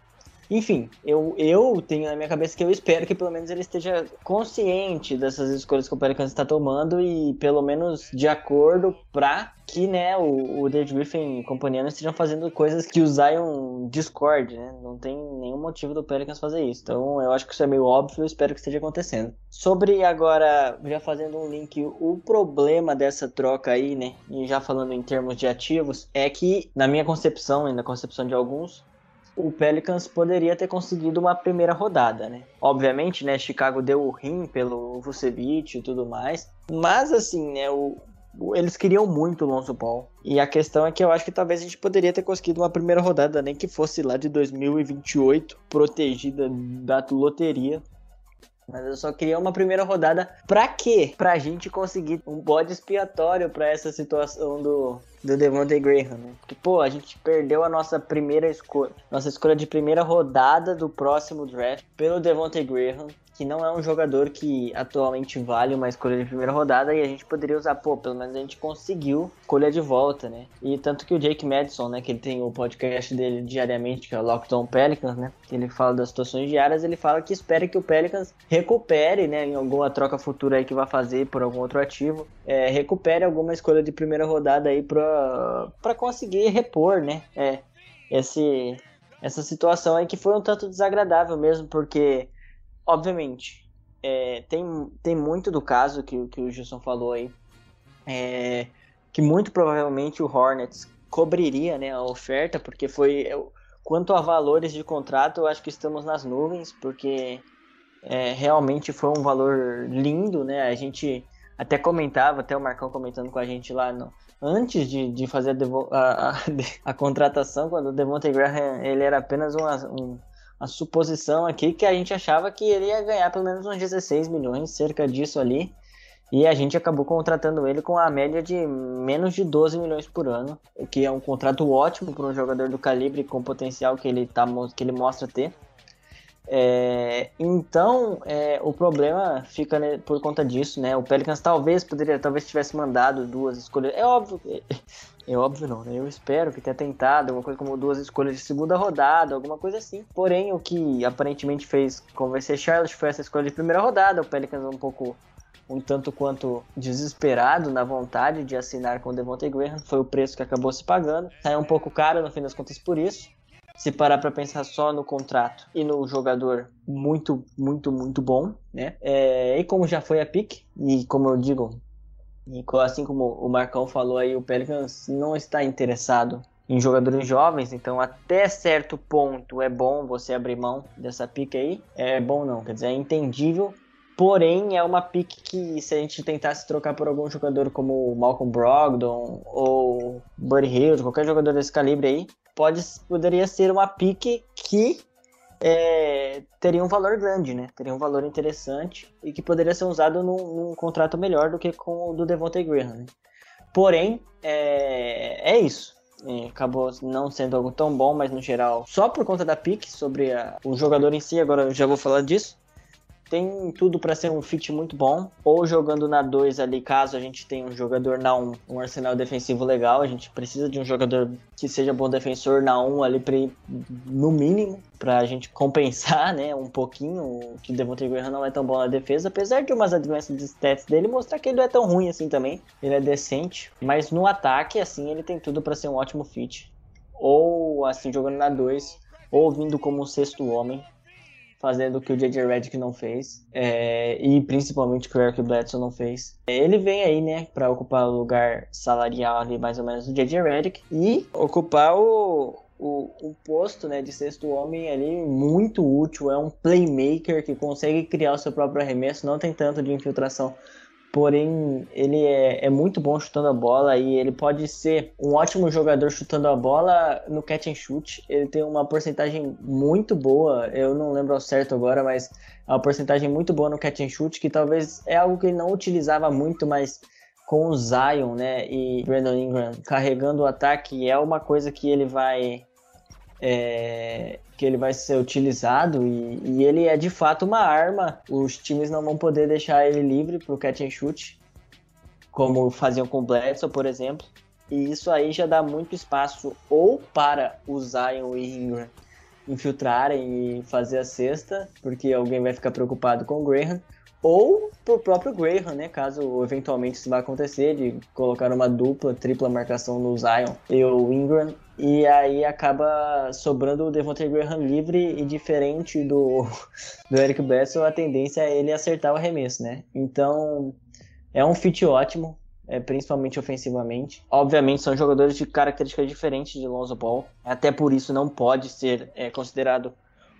Enfim, eu, eu tenho na minha cabeça que eu espero que pelo menos ele esteja consciente dessas escolhas que o Pelicans está tomando e pelo menos de acordo para que né, o, o David Griffin e companhia não estejam fazendo coisas que o Zion né? Não tem nenhum motivo do Pelicans fazer isso. Então eu acho que isso é meio óbvio e espero que esteja acontecendo. Sobre agora, já fazendo um link, o problema dessa troca aí, né? E já falando em termos de ativos, é que, na minha concepção e na concepção de alguns, o Pelicans poderia ter conseguido uma primeira rodada, né? Obviamente, né, Chicago deu o rim pelo Vucevic e tudo mais, mas assim, né, o, eles queriam muito o Lonzo Ball. E a questão é que eu acho que talvez a gente poderia ter conseguido uma primeira rodada, nem que fosse lá de 2028, protegida da loteria. Mas eu só queria uma primeira rodada. Pra quê? Pra gente conseguir um bode expiatório para essa situação do, do Devontae Graham, né? Porque, pô, a gente perdeu a nossa primeira escolha, nossa escolha de primeira rodada do próximo draft pelo Devontae Graham que não é um jogador que atualmente vale uma escolha de primeira rodada e a gente poderia usar, pô, pelo menos a gente conseguiu escolha de volta, né? E tanto que o Jake Madison, né, que ele tem o podcast dele diariamente, que é o Lockdown Pelicans, né, que ele fala das situações diárias, ele fala que espera que o Pelicans recupere, né, em alguma troca futura aí que vai fazer por algum outro ativo, é, recupere alguma escolha de primeira rodada aí pra, pra conseguir repor, né, é, esse, essa situação aí que foi um tanto desagradável mesmo, porque obviamente, é, tem, tem muito do caso que, que o Gilson falou aí, é, que muito provavelmente o Hornets cobriria né, a oferta, porque foi. Quanto a valores de contrato, eu acho que estamos nas nuvens, porque é, realmente foi um valor lindo, né? A gente até comentava, até o Marcão comentando com a gente lá no, antes de, de fazer a, a, a, [LAUGHS] a contratação, quando o Devontae Graham ele era apenas um, a suposição aqui que a gente achava que ele ia ganhar pelo menos uns 16 milhões, cerca disso ali. E a gente acabou contratando ele com a média de menos de 12 milhões por ano, o que é um contrato ótimo para um jogador do calibre com potencial que ele, tá, que ele mostra ter. É, então, é, o problema fica né, por conta disso, né? O Pelicans talvez poderia, talvez tivesse mandado duas escolhas. É óbvio, é, [LAUGHS] é óbvio não, né? Eu espero que tenha tentado alguma coisa como duas escolhas de segunda rodada, alguma coisa assim. Porém, o que aparentemente fez convencer Charlotte foi essa escolha de primeira rodada. O Pelicans um pouco um tanto quanto desesperado na vontade de assinar com o Devontae Graham, foi o preço que acabou se pagando. Saiu um pouco caro no fim das contas por isso se parar para pensar só no contrato e no jogador muito, muito, muito bom, né? É, e como já foi a pick, e como eu digo, e assim como o Marcão falou aí, o Pelicans não está interessado em jogadores jovens, então até certo ponto é bom você abrir mão dessa pick aí. É bom não, quer dizer, é entendível. Porém, é uma pick que se a gente tentasse trocar por algum jogador como Malcolm Brogdon ou Buddy Hill, qualquer jogador desse calibre aí, pode, poderia ser uma pique que é, teria um valor grande, né? Teria um valor interessante e que poderia ser usado num, num contrato melhor do que com o do Devontae Graham. Né? Porém, é, é isso. É, acabou não sendo algo tão bom, mas no geral, só por conta da pique sobre a, o jogador em si, agora eu já vou falar disso tem tudo para ser um fit muito bom. Ou jogando na 2 ali, caso a gente tenha um jogador na 1, um, um arsenal defensivo legal, a gente precisa de um jogador que seja bom defensor na 1 um, ali pra, no mínimo, para a gente compensar, né, um pouquinho que o Devontae Graham não é tão bom na defesa, apesar de umas advances de stats dele mostrar que ele não é tão ruim assim também. Ele é decente, mas no ataque assim, ele tem tudo para ser um ótimo fit. Ou assim jogando na 2, ou vindo como um sexto homem, fazendo o que o J.J. Redick não fez, é, e principalmente o que o Eric Bledsoe não fez. Ele vem aí, né, para ocupar o lugar salarial ali, mais ou menos, do J.J. Redick, e ocupar o, o, o, posto né, de sexto homem ali muito útil. É um playmaker que consegue criar o seu próprio arremesso, não tem tanto de infiltração porém ele é, é, muito bom chutando a bola e ele pode ser um ótimo jogador chutando a bola no catch and shoot. Ele tem uma porcentagem muito boa, eu não lembro ao certo agora, mas é uma porcentagem muito boa no catch and shoot, que talvez é algo que ele não utilizava muito, mas com o Zion, né, e Brandon Ingram carregando o ataque é uma coisa que ele vai é, que ele vai ser utilizado e, e, ele é de fato uma arma. Os times não vão poder deixar ele livre para o catch and shoot, como faziam com o Bledsoe, por exemplo. E isso aí já dá muito espaço ou para o Zion e Ingram infiltrarem e fazer a cesta, porque alguém vai ficar preocupado com o Graham, ou pro próprio Graham, né? Caso eventualmente isso vá acontecer, de colocar uma dupla, tripla marcação no Zion e o Ingram, e aí acaba sobrando o Devontae Graham livre e diferente do, [LAUGHS] do Eric Bledsoe, a tendência é ele acertar o arremesso, né? Então, é um fit ótimo, é, principalmente ofensivamente. Obviamente são jogadores de características diferentes de Lonzo Ball, até por isso não pode ser é, considerado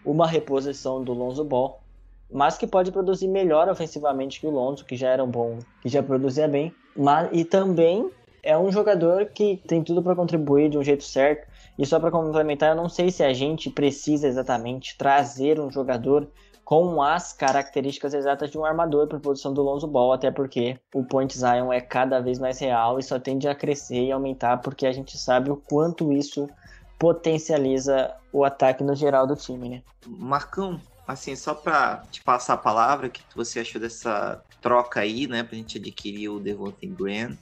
uma reposição do Lonzo Ball, mas que pode produzir melhor ofensivamente que o Lonzo, que já era um bom, que já produzia bem, mas e também é um jogador que tem tudo para contribuir de um jeito certo. E só para complementar, eu não sei se a gente precisa exatamente trazer um jogador com as características exatas de um armador para a posição do Lonzo Ball, até porque o Point Zion é cada vez mais real e só tende a crescer e aumentar, porque a gente sabe o quanto isso potencializa o ataque no geral do time, né? Marcão, assim, só para te passar a palavra, o que você achou dessa troca aí, né, pra gente adquirir o Devontae Graham,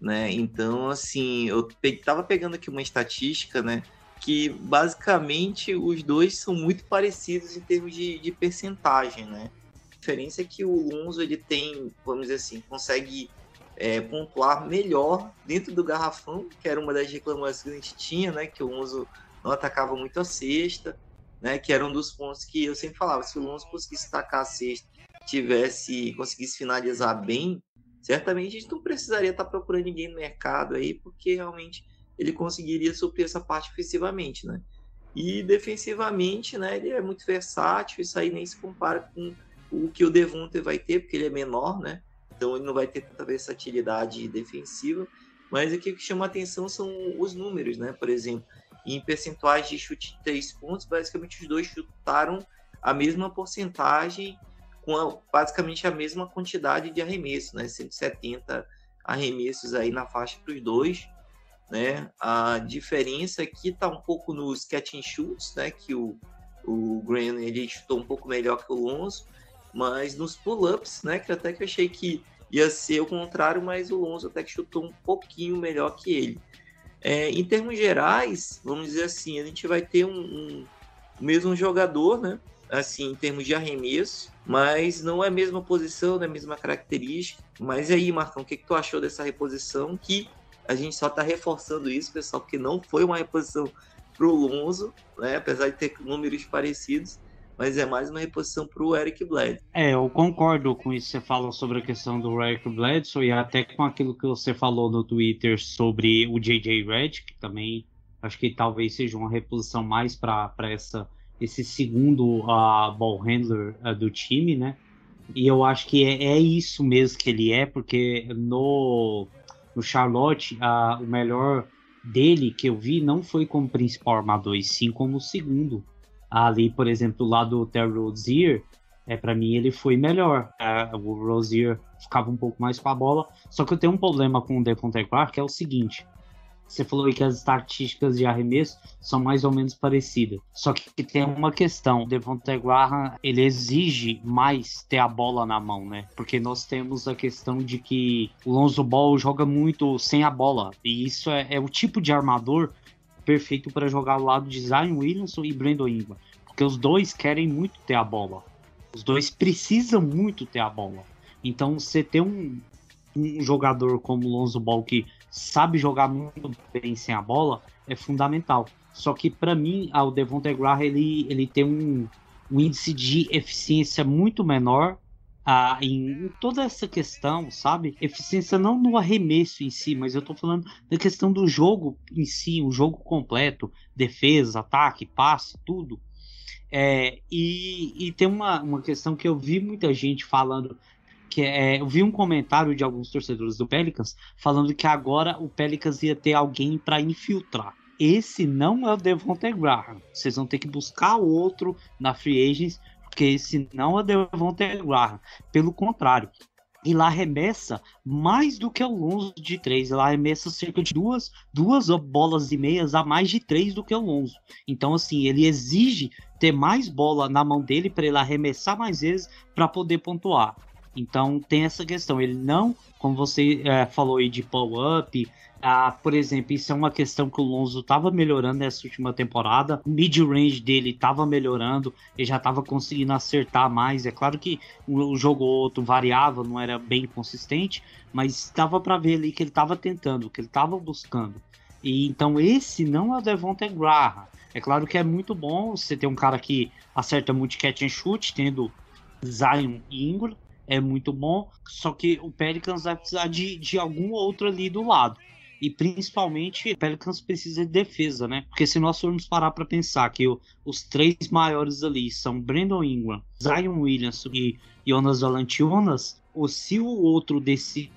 né? Então, assim, eu pe tava pegando aqui uma estatística, né, que basicamente os dois são muito parecidos em termos de, de percentagem, né? A diferença é que o Lonzo ele tem, vamos dizer assim, consegue é, pontuar melhor dentro do garrafão, que era uma das reclamações que a gente tinha, né? Que o Lonzo não atacava muito a cesta, né? Que era um dos pontos que eu sempre falava, se o Lonzo conseguisse tacar a cesta, tivesse, conseguisse finalizar bem, certamente a gente não precisaria estar procurando ninguém no mercado aí, porque realmente ele conseguiria suprir essa parte ofensivamente, né? E defensivamente, né, ele é muito versátil, isso aí nem se compara com o que o Devonte vai ter, porque ele é menor, né? Então ele não vai ter tanta versatilidade defensiva. Mas o que chama atenção são os números, né? Por exemplo, em percentuais de chute de três pontos, basicamente os dois chutaram a mesma porcentagem com a, basicamente a mesma quantidade de arremesso, né? 170 arremessos aí na faixa para os dois, né? A diferença aqui está um pouco nos catch and shoots, né? Que o, o Graham ele chutou um pouco melhor que o Lonzo, mas nos pull-ups, né? Que até que eu achei que ia ser o contrário, mas o Lonzo até que chutou um pouquinho melhor que ele. É, em termos gerais, vamos dizer assim, a gente vai ter um, um mesmo jogador, né? Assim, em termos de arremesso, mas não é a mesma posição, não é a mesma característica. Mas aí, Marcão, o que, que tu achou dessa reposição? Que a gente só está reforçando isso, pessoal, porque não foi uma reposição para o Lonzo, né? Apesar de ter números parecidos, mas é mais uma reposição para o Eric Bledsoe. É, eu concordo com isso que você falou sobre a questão do Eric Bledsoe e até com aquilo que você falou no Twitter sobre o JJ Redd, que também acho que talvez seja uma reposição mais para essa esse segundo uh, ball handler uh, do time, né? E eu acho que é, é, isso mesmo que ele é, porque no, no Charlotte, uh, o melhor dele que eu vi não foi como principal armador, e sim como segundo ali, por exemplo, lá do Terry Rozier, é, para mim ele foi melhor. É, o Rozier ficava um pouco mais com a bola. Só que eu tenho um problema com o Devontae Clark, que é o seguinte. Você falou aí que as estatísticas de arremesso são mais ou menos parecidas. Só que tem uma questão. O Devontae Graham, ele exige mais ter a bola na mão, né? Porque nós temos a questão de que o Lonzo Ball joga muito sem a bola. E isso é, é o tipo de armador perfeito para jogar ao lado de Zion Williamson e Brandon Ingram. Porque os dois querem muito ter a bola. Os dois precisam muito ter a bola. Então, você ter um, um jogador como Lonzo Ball que sabe jogar muito bem sem a bola é fundamental. Só que para mim, o Devontae Graham ele, ele tem um, um índice de eficiência muito menor ah, em, toda essa questão, sabe? Eficiência não no arremesso em si, mas eu tô falando da questão do jogo em si, o jogo completo, defesa, ataque, passe, tudo. É, e, e tem uma, uma questão que eu vi muita gente falando que é, eu vi um comentário de alguns torcedores do Pelicans falando que agora o Pelicans ia ter alguém para infiltrar. Esse não é o Devontae Graham. Vocês vão ter que buscar outro na free agents porque esse não é Devontae Graham. Pelo contrário, ele arremessa mais do que o Lonzo de três. Ele arremessa cerca de duas, duas bolas e meias a mais de três do que o Lonzo. Então, assim, ele exige ter mais bola na mão dele para ele arremessar mais vezes para poder pontuar. Então, tem essa questão. Ele não, como você é, falou aí de pull-up, ah, por exemplo, isso é uma questão que o Lonzo estava melhorando nessa última temporada. O mid-range dele estava melhorando, ele já estava conseguindo acertar mais. É claro que um jogo ou outro variava, não era bem consistente, mas dava para ver ali que ele estava tentando, que ele estava buscando. E então esse não é o Devontae Graham. É claro que é muito bom você ter um cara que acerta muito catch and shoot, tendo Zion e Ingram, é muito bom. Só que o Pelicans vai precisar de, de algum outro ali do lado. E principalmente, o Pelicans precisa de defesa, né? Porque se nós formos parar para pensar que o, os três maiores ali são Brandon Ingram, Zion Williamson e Jonas Valanciunas, ou se o outro desse,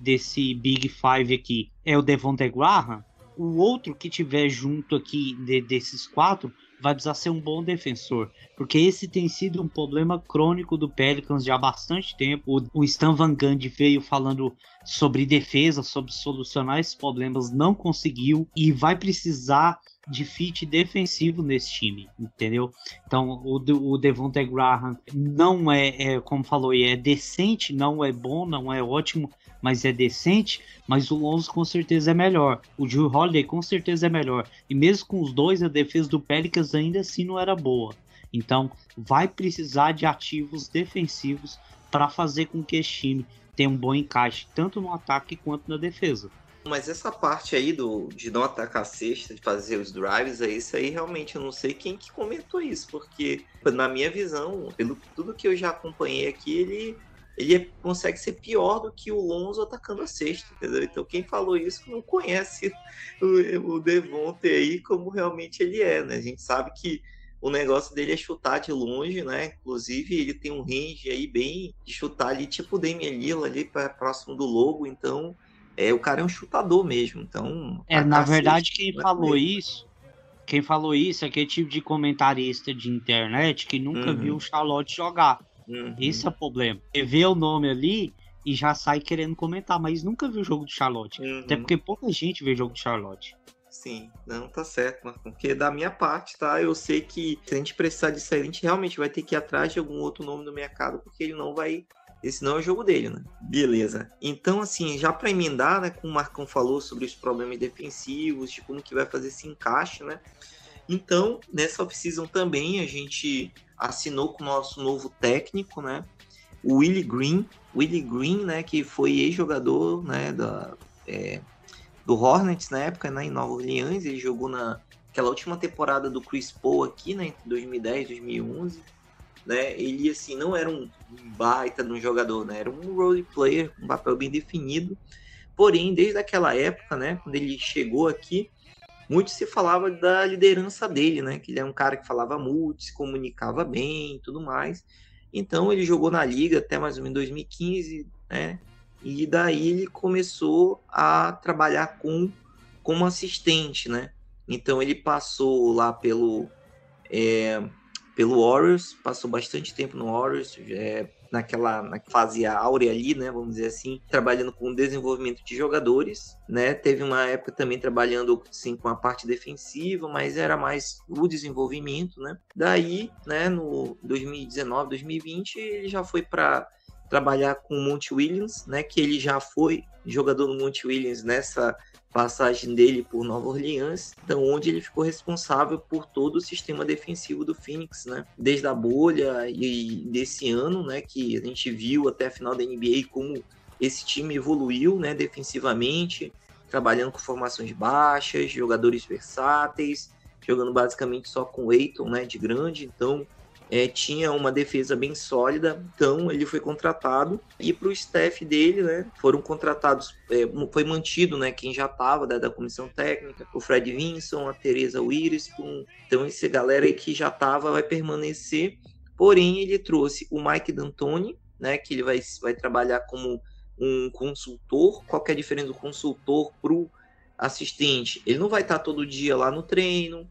desse Big Five aqui é o Devontae Graham, o outro que tiver junto aqui de, desses quatro vai precisar ser um bom defensor, porque esse tem sido um problema crônico do Pelicans já há bastante tempo. O, Stan Van Gundy veio falando sobre defesa, sobre solucionar esses problemas, não conseguiu e vai precisar de fit defensivo nesse time, entendeu? Então o, o Devontae Graham não é, é, como falou, é decente, não é bom, não é ótimo, mas é decente, mas o Lonzo com certeza é melhor. O Drew Holiday com certeza é melhor. E mesmo com os dois, a defesa do Pelicans ainda assim não era boa. Então, vai precisar de ativos defensivos para fazer com que esse time tenha um bom encaixe, tanto no ataque quanto na defesa. Mas essa parte aí do, de não atacar a cesta, de fazer os drives, é isso aí realmente eu não sei quem que comentou isso, porque na minha visão, pelo tudo que eu já acompanhei aqui, ele ele é, consegue ser pior do que o Lonzo atacando a sexta, entendeu? Então quem falou isso não conhece o, o Devonte aí como realmente ele é, né? A gente sabe que o negócio dele é chutar de longe, né? Inclusive ele tem um range aí bem de chutar ali tipo o Damian Lillard ali para próximo do logo, então é o cara é um chutador mesmo, então É, na verdade quem falou isso quem falou isso é aquele tipo de comentarista de internet que nunca uhum. viu o Charlotte jogar. Uhum. Esse é o problema. Você vê o nome ali e já sai querendo comentar, mas nunca viu o jogo de Charlotte. Uhum. Até porque pouca gente vê o jogo de Charlotte. Sim, não, tá certo, Marcão. Porque da minha parte, tá? Eu sei que se a gente precisar disso aí, a gente realmente vai ter que ir atrás de algum outro nome no mercado, porque ele não vai. Esse não é o jogo dele, né? Beleza. Então, assim, já para emendar, né, como o Marcão falou sobre os problemas defensivos, de como que vai fazer esse encaixe, né? Então, nessa off-season também a gente assinou com o nosso novo técnico, né? O Willie Green. Willie Green, né? Que foi ex-jogador, né? Da, é, do Hornets na época, né? Em Nova Orleans. Ele jogou na aquela última temporada do Chris Paul aqui, né? Entre 2010 e 2011. Né, ele assim não era um baita de um jogador, né? Era um role player, um papel bem definido. Porém, desde aquela época, né, quando ele chegou aqui, muito se falava da liderança dele, né? Que ele é um cara que falava muito, se comunicava bem e tudo mais. Então ele jogou na liga até mais ou menos 2015, né? E daí ele começou a trabalhar com como assistente, né? Então ele passou lá pelo é, pelo Warriors, passou bastante tempo no Warriors, é, naquela na fase áurea ali, né, vamos dizer assim, trabalhando com desenvolvimento de jogadores, né? Teve uma época também trabalhando sim com a parte defensiva, mas era mais o desenvolvimento, né? Daí, né, no 2019, 2020, ele já foi para trabalhar com o Monte Williams, né, que ele já foi jogador no Monte Williams nessa passagem dele por Nova Orleans, então onde ele ficou responsável por todo o sistema defensivo do Phoenix, né? Desde a bolha e desse ano, né, que a gente viu até a final da NBA como esse time evoluiu, né, defensivamente, trabalhando com formações baixas, jogadores versáteis, jogando basicamente só com o né, de grande, então é, tinha uma defesa bem sólida, então ele foi contratado. E para o staff dele, né, foram contratados, é, foi mantido, né, quem já estava da, da, comissão técnica, o Fred Vinson, a Teresa Witherspoon, então esse galera aí que já estava vai permanecer, porém ele trouxe o Mike D'Antoni, né, que ele vai, vai trabalhar como um consultor, qual é a diferença do consultor para o assistente? Ele não vai estar tá todo dia lá no treino,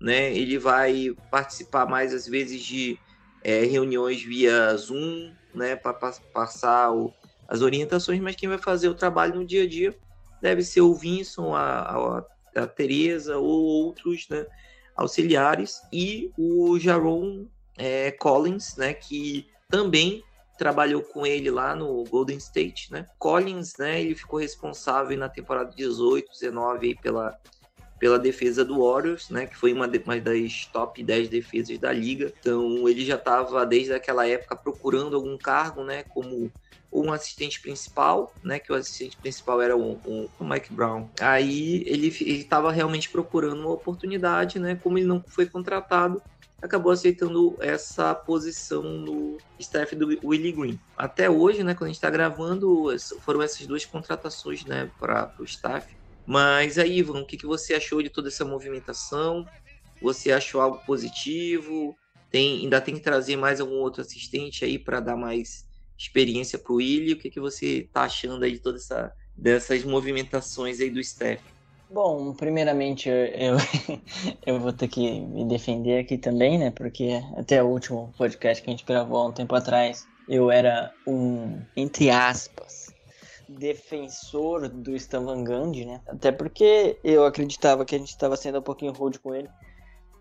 né? Ele vai participar mais às vezes de é, reuniões via Zoom, né? Para passar o, as orientações, mas quem vai fazer o trabalho no dia a dia deve ser o Vinson, a, a, a Teresa ou outros, né? Auxiliares e o Jaron é, Collins, né? Que também trabalhou com ele lá no Golden State, né? Collins, né? Ele ficou responsável na temporada 18, 19 aí pela pela defesa do Warriors, né, que foi uma, das top 10 defesas da liga. Então ele já estava desde aquela época procurando algum cargo, né, como um assistente principal, né, que o assistente principal era o, o, o Mike Brown. Aí ele estava realmente procurando uma oportunidade, né, como ele não foi contratado, acabou aceitando essa posição no staff do Willie Green. Até hoje, né, quando a gente está gravando, foram essas duas contratações, né, para o staff. Mas aí, Ivan, o que, que você achou de toda essa movimentação? Você achou algo positivo? Tem, ainda tem que trazer mais algum outro assistente aí para dar mais experiência para o Willi? O que, que você está achando aí de todas essa, movimentações aí do staff? Bom, primeiramente eu, [LAUGHS] eu vou ter que me defender aqui também, né? Porque até o último podcast que a gente gravou há um tempo atrás, eu era um, entre aspas, defensor do Stan Van Gundy, né? Até porque eu acreditava que a gente estava sendo um pouquinho rude com ele.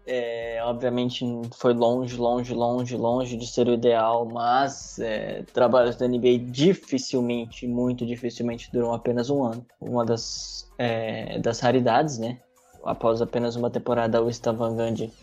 É, obviamente foi longe, longe, longe, longe de ser o ideal, mas é, trabalhos da NBA dificilmente, muito dificilmente duram apenas um ano. Uma das, é, das raridades, né? Após apenas uma temporada, o Stan Van Gundy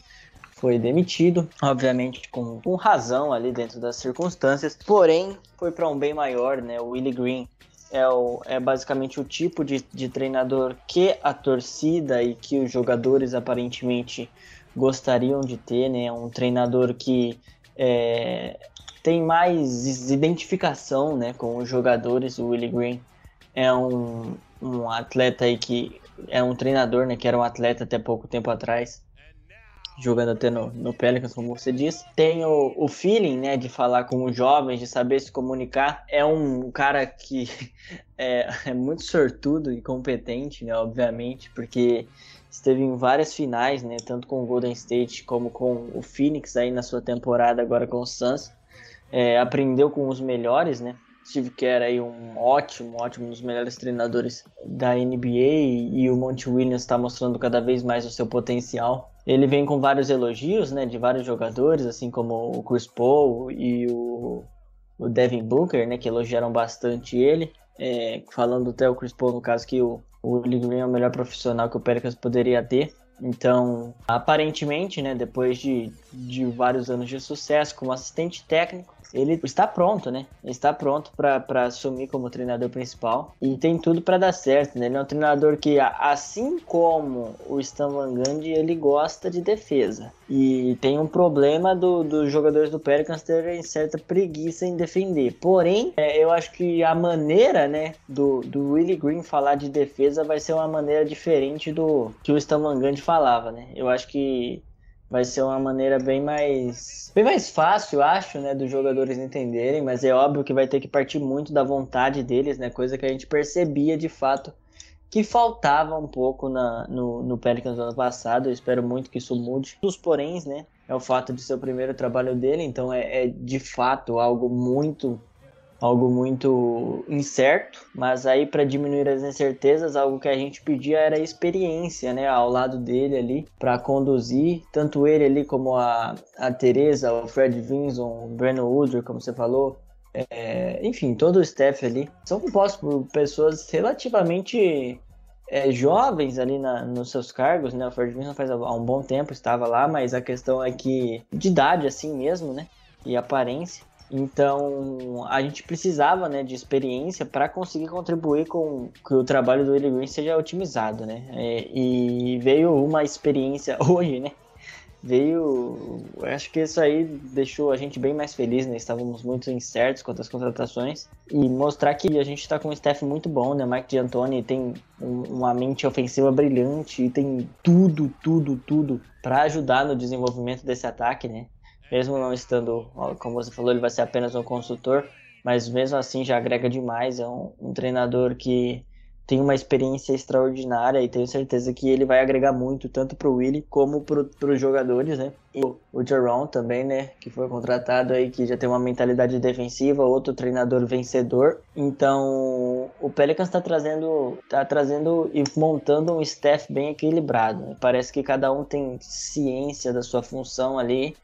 foi demitido, obviamente com, com razão ali dentro das circunstâncias, porém foi para um bem maior, né? O Willie Green é, o, é basicamente o tipo de, de treinador que a torcida e que os jogadores aparentemente gostariam de ter, né? Um treinador que é, tem mais identificação né, com os jogadores. O Willie Green é um, um atleta aí que é um treinador, né? Que era um atleta até pouco tempo atrás jogando até no, no Pelicans, como você disse. Tem o, o feeling, né, de falar com os jovens, de saber se comunicar. É um cara que [LAUGHS] é, é muito sortudo e competente, né, obviamente, porque esteve em várias finais, né, tanto com o Golden State como com o Phoenix aí na sua temporada agora com o Suns. é, aprendeu com os melhores, né? Steve Kerr aí um ótimo, ótimo, um dos melhores treinadores da NBA e o Monte Williams está mostrando cada vez mais o seu potencial. Ele vem com vários elogios, né, de vários jogadores, assim como o Chris Paul e o, o Devin Booker, né, que elogiaram bastante ele. É, falando até o Chris Paul, no caso, que o, o é o melhor profissional que o Pelicans poderia ter. Então, aparentemente, né, depois de, de vários anos de sucesso como assistente técnico, ele está pronto, né? Ele está pronto para assumir como treinador principal e tem tudo para dar certo, né? Ele é um treinador que, assim como o Stan Van Gundy, ele gosta de defesa. E tem um problema dos do jogadores do Pelicans terem certa preguiça em defender. Porém, é, eu acho que a maneira, né, do, do Willie Green falar de defesa vai ser uma maneira diferente do que o Stan Van Gundy falava, né? Eu acho que vai ser uma maneira bem mais bem mais fácil, acho, né, dos jogadores entenderem, mas é óbvio que vai ter que partir muito da vontade deles, né, coisa que a gente percebia de fato que faltava um pouco na, no, no Pelicans no ano passado. Eu espero muito que isso mude. Os poréns, né, é o fato de ser o primeiro trabalho dele, então é, é de fato algo muito algo muito incerto, mas aí para diminuir as incertezas, algo que a gente pedia era experiência, né, ao lado dele ali para conduzir tanto ele ali como a, a Teresa, o Fred Vinson, o Brandon Woodruff, como você falou, é, enfim, todo o staff ali são compostos por pessoas relativamente é, jovens ali na, nos seus cargos, né? O Fred Vinson faz há um bom tempo estava lá, mas a questão é que de idade assim mesmo, né? E aparência. Então, a gente precisava né, de experiência para conseguir contribuir com que o trabalho do Willie Green seja otimizado, né? É, e veio uma experiência [LAUGHS] hoje, né? Veio. Acho que isso aí deixou a gente bem mais feliz, né? Estávamos muito incertos quanto às contratações. E mostrar que a gente está com um staff muito bom, né? Mike D'Antoni tem um, uma mente ofensiva brilhante e tem tudo, tudo, tudo para ajudar no desenvolvimento desse ataque, né? Mesmo não estando, como você falou, ele vai ser apenas um consultor, mas mesmo assim já agrega demais. É um, um treinador que tem uma experiência extraordinária e tenho certeza que ele vai agregar muito, tanto para o Willie como para os jogadores, né? E o, o Jerome também, né? Que foi contratado aí, que já tem uma mentalidade defensiva, outro treinador vencedor. Então, o Pelicans está trazendo, tá trazendo e montando um staff bem equilibrado. Né? Parece que cada um tem ciência da sua função ali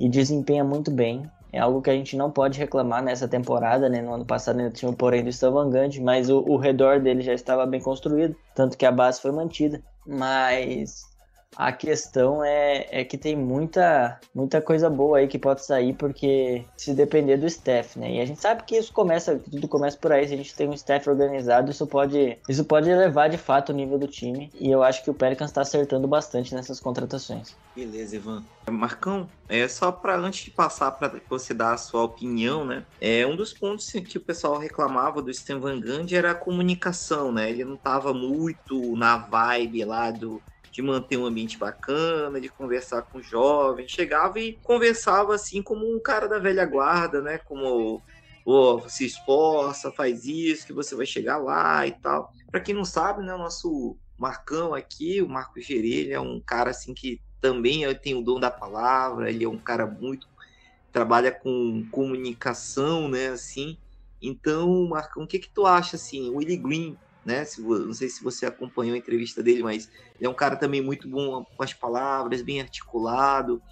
e desempenha muito bem. É algo que a gente não pode reclamar nessa temporada, né? No ano passado ainda tinha o porém do Stavangante, mas o, o redor dele já estava bem construído, tanto que a base foi mantida. Mas a questão é, é que tem muita, muita coisa boa aí que pode sair, porque se depender do staff, né? E a gente sabe que isso começa, tudo começa por aí. Se a gente tem um staff organizado, isso pode, isso pode elevar de fato o nível do time. E eu acho que o Pelicans está acertando bastante nessas contratações. Beleza, Ivan. Marcão, é só para antes de passar para você dar a sua opinião, né? É um dos pontos que o pessoal reclamava do Stan Van Gundy era a comunicação, né? Ele não estava muito na vibe lá do de manter um ambiente bacana, de conversar com jovens. Chegava e conversava assim como um cara da velha guarda, né? Como oh, se esforça, faz isso, que você vai chegar lá e tal. Para quem não sabe, né, o nosso Marcão aqui, o Marco Gerê, ele é um cara assim que também tem o dom da palavra, ele é um cara muito trabalha com comunicação, né, assim. Então, Marcão, o que que tu acha assim? O Willie Green né? Não sei se você acompanhou a entrevista dele, mas ele é um cara também muito bom com as palavras, bem articulado,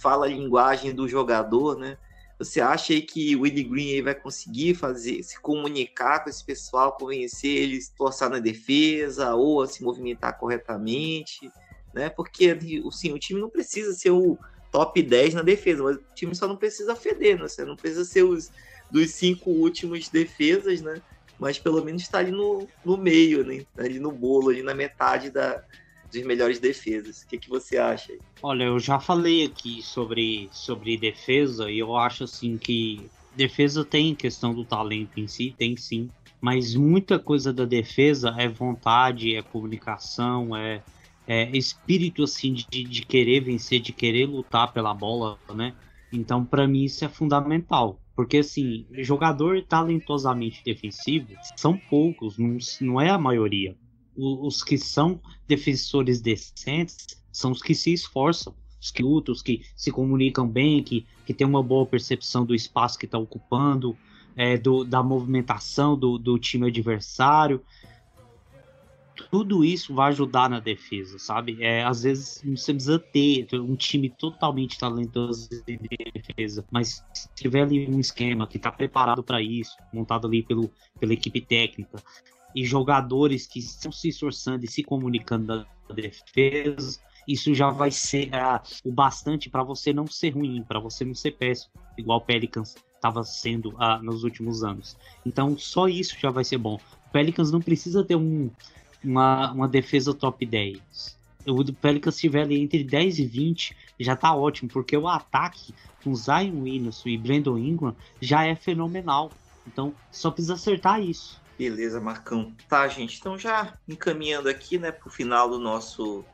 fala a linguagem do jogador, né? Você acha aí que o Willie Green vai conseguir fazer, se comunicar com esse pessoal, convencer eles a forçar na defesa ou a se movimentar corretamente, né? Porque assim, o time não precisa ser o top 10 na defesa, mas o time só não precisa feder, né? Você não precisa ser os dos cinco últimos defesas, né? Mas pelo menos está ali no, no meio, né? Tá ali no bolo, ali na metade da, dos melhores defesas. O que, que você acha? Olha, eu já falei aqui sobre, sobre defesa e eu acho assim que defesa tem questão do talento em si, tem sim, mas muita coisa da defesa é vontade, é comunicação, é, é espírito assim de, de querer vencer, de querer lutar pela bola, né? Então, para mim, isso é fundamental. Porque, assim, jogador talentosamente defensivo são poucos, não, não é a maioria. O, os que são defensores decentes são os que se esforçam. que outros que se comunicam bem, que, que tem uma boa percepção do espaço que está ocupando, é, do, da movimentação do, do time adversário. Tudo isso vai ajudar na defesa, sabe? É, às vezes você precisa ter um time totalmente talentoso de defesa, mas se tiver ali um esquema que está preparado para isso, montado ali pelo, pela equipe técnica, e jogadores que estão se esforçando e se comunicando da defesa, isso já vai ser ah, o bastante para você não ser ruim, para você não ser péssimo, igual o Pelicans estava sendo ah, nos últimos anos. Então, só isso já vai ser bom. O Pelicans não precisa ter um, uma, uma defesa top 10. O Pelicans estiver ali entre 10 e 20 já tá ótimo, porque o ataque com Zion Williamson e Brandon Ingram já é fenomenal. Então, só precisa acertar isso. Beleza, Marcão. Tá, gente. Então, já encaminhando aqui, né, pro final do nosso,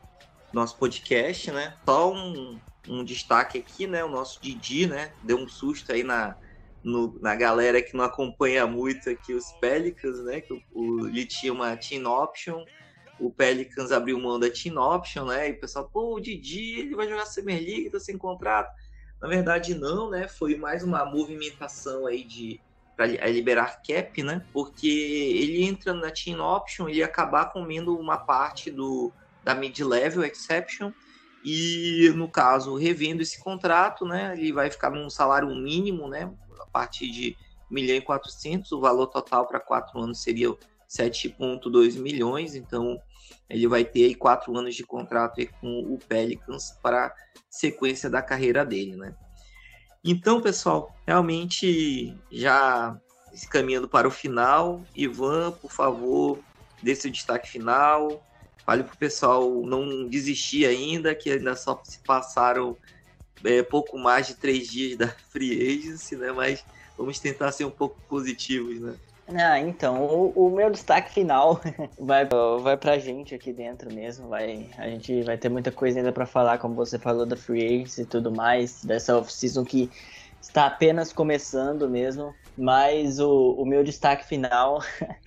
nosso podcast, né? Só um, um destaque aqui, né? O nosso Didi, né? Deu um susto aí na, no, na galera que não acompanha muito aqui os Pelicans, né? Que o, o, ele tinha uma team option, o Pelicans abriu mão da team option, né? E o pessoal, pô, o Didi, ele vai jogar Summer League, tá sem contrato. Na verdade, não, né? Foi mais uma movimentação aí de para liberar cap, né? Porque ele entra na team option, ele acabar comendo uma parte do da mid-level exception e no caso revendo esse contrato, né? Ele vai ficar num salário mínimo, né? Partir de 1 milhão e 400, o valor total para quatro anos seria 7,2 milhões, então ele vai ter aí quatro anos de contrato com o Pelicans para sequência da carreira dele, né? Então, pessoal, realmente já se caminhando para o final, Ivan, por favor, dê seu destaque final, fale para o pessoal não desistir ainda, que ainda só se passaram é, pouco mais de três dias da [LAUGHS] free agency, né? Mas vamos tentar ser um pouco positivos, né? Ah, então, o, o meu destaque final [LAUGHS] vai, vai pra gente aqui dentro mesmo. Vai, a gente vai ter muita coisa ainda para falar, como você falou da Free Agency e tudo mais, dessa off-season que está apenas começando mesmo. Mas o, o meu destaque final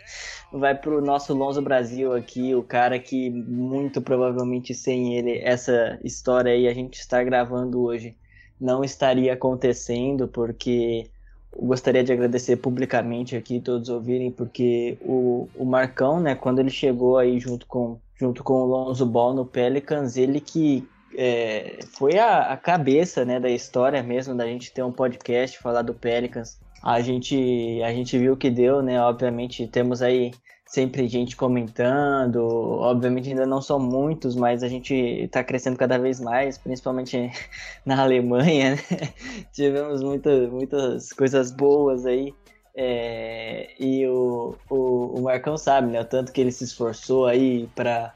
[LAUGHS] vai pro nosso Lonzo Brasil aqui, o cara que muito provavelmente sem ele, essa história aí a gente está gravando hoje não estaria acontecendo, porque gostaria de agradecer publicamente aqui todos ouvirem, porque o, o Marcão, né, quando ele chegou aí junto com, junto com o Lonzo Ball no Pelicans, ele que é, foi a, a, cabeça né, da história mesmo da gente ter um podcast falar do Pelicans a gente, a gente viu que deu, né? Obviamente temos aí sempre gente comentando, obviamente ainda não são muitos, mas a gente está crescendo cada vez mais, principalmente [LAUGHS] na Alemanha, né? [LAUGHS] Tivemos muita, muitas coisas boas aí. É, e o, o, o Marcão sabe, né? O tanto que ele se esforçou aí para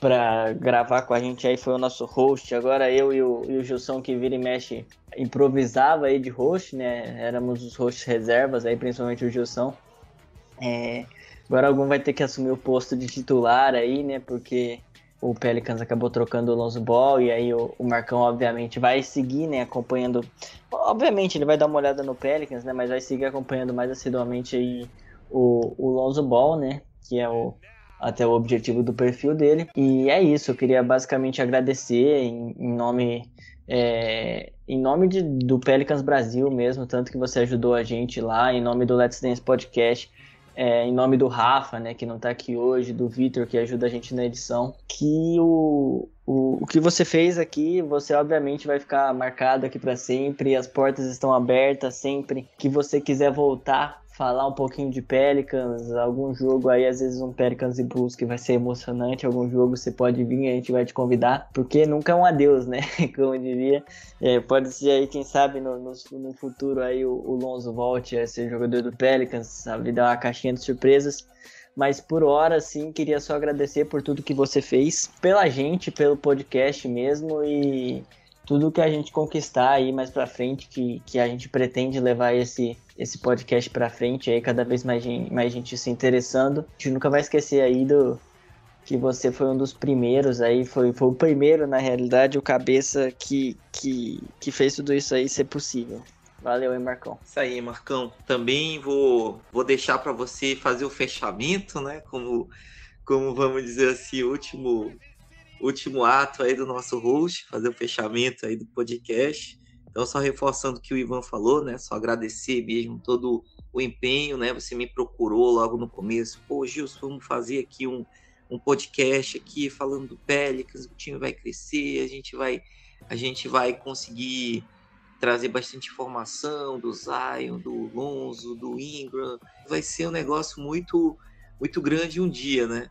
para gravar com a gente aí foi o nosso host. Agora eu e o, e o Gilson que vira e mexe improvisava aí de host, né? Éramos os hosts reservas aí, principalmente o Gilson. É, agora algum vai ter que assumir o posto de titular aí, né? Porque o Pelicans acabou trocando o Lonzo Ball e aí o, o, Marcão obviamente vai seguir, né, acompanhando. Obviamente ele vai dar uma olhada no Pelicans, né, mas vai seguir acompanhando mais assiduamente aí o, o Lonzo Ball, né, que é o até o objetivo do perfil dele. E é isso, eu queria basicamente agradecer em, em nome é, em nome de, do Pelicans Brasil mesmo, tanto que você ajudou a gente lá, em nome do Let's Dance Podcast, é, em nome do Rafa, né, que não está aqui hoje, do Vitor, que ajuda a gente na edição, que o, o, o que você fez aqui, você obviamente vai ficar marcado aqui para sempre, as portas estão abertas sempre que você quiser voltar falar um pouquinho de Pelicans, algum jogo aí, às vezes um Pelicans e Bulls que vai ser emocionante, algum jogo você pode vir, a gente vai te convidar, porque nunca é um adeus, né? [LAUGHS] Como diria. É, pode ser aí, quem sabe, no, no, no futuro aí o, o, Lonzo volte a ser jogador do Pelicans, sabe? Dar uma caixinha de surpresas. Mas por hora, sim, queria só agradecer por tudo que você fez, pela gente, pelo podcast mesmo e tudo que a gente conquistar aí mais para frente, que, que a gente pretende levar esse, esse podcast para frente, aí cada vez mais, mais gente se interessando. A gente nunca vai esquecer aí do que você foi um dos primeiros aí, foi, foi o primeiro na realidade, o cabeça que, que, que fez tudo isso aí ser possível. Valeu, hein, Marcão? Isso aí, Marcão. Também vou, vou deixar para você fazer o fechamento, né? Como, como vamos dizer assim, último último ato aí do nosso host, fazer o fechamento aí do podcast. Então, só reforçando o que o Ivan falou, né? Só agradecer mesmo todo o empenho, né? Você me procurou logo no começo. Pô, Gilson, vamos fazer aqui um, um podcast aqui falando do Pelicans, o time vai crescer, a gente vai, a gente vai conseguir trazer bastante informação do Zion, do Lonzo, do Ingram. Vai ser um negócio muito, muito grande um dia, né?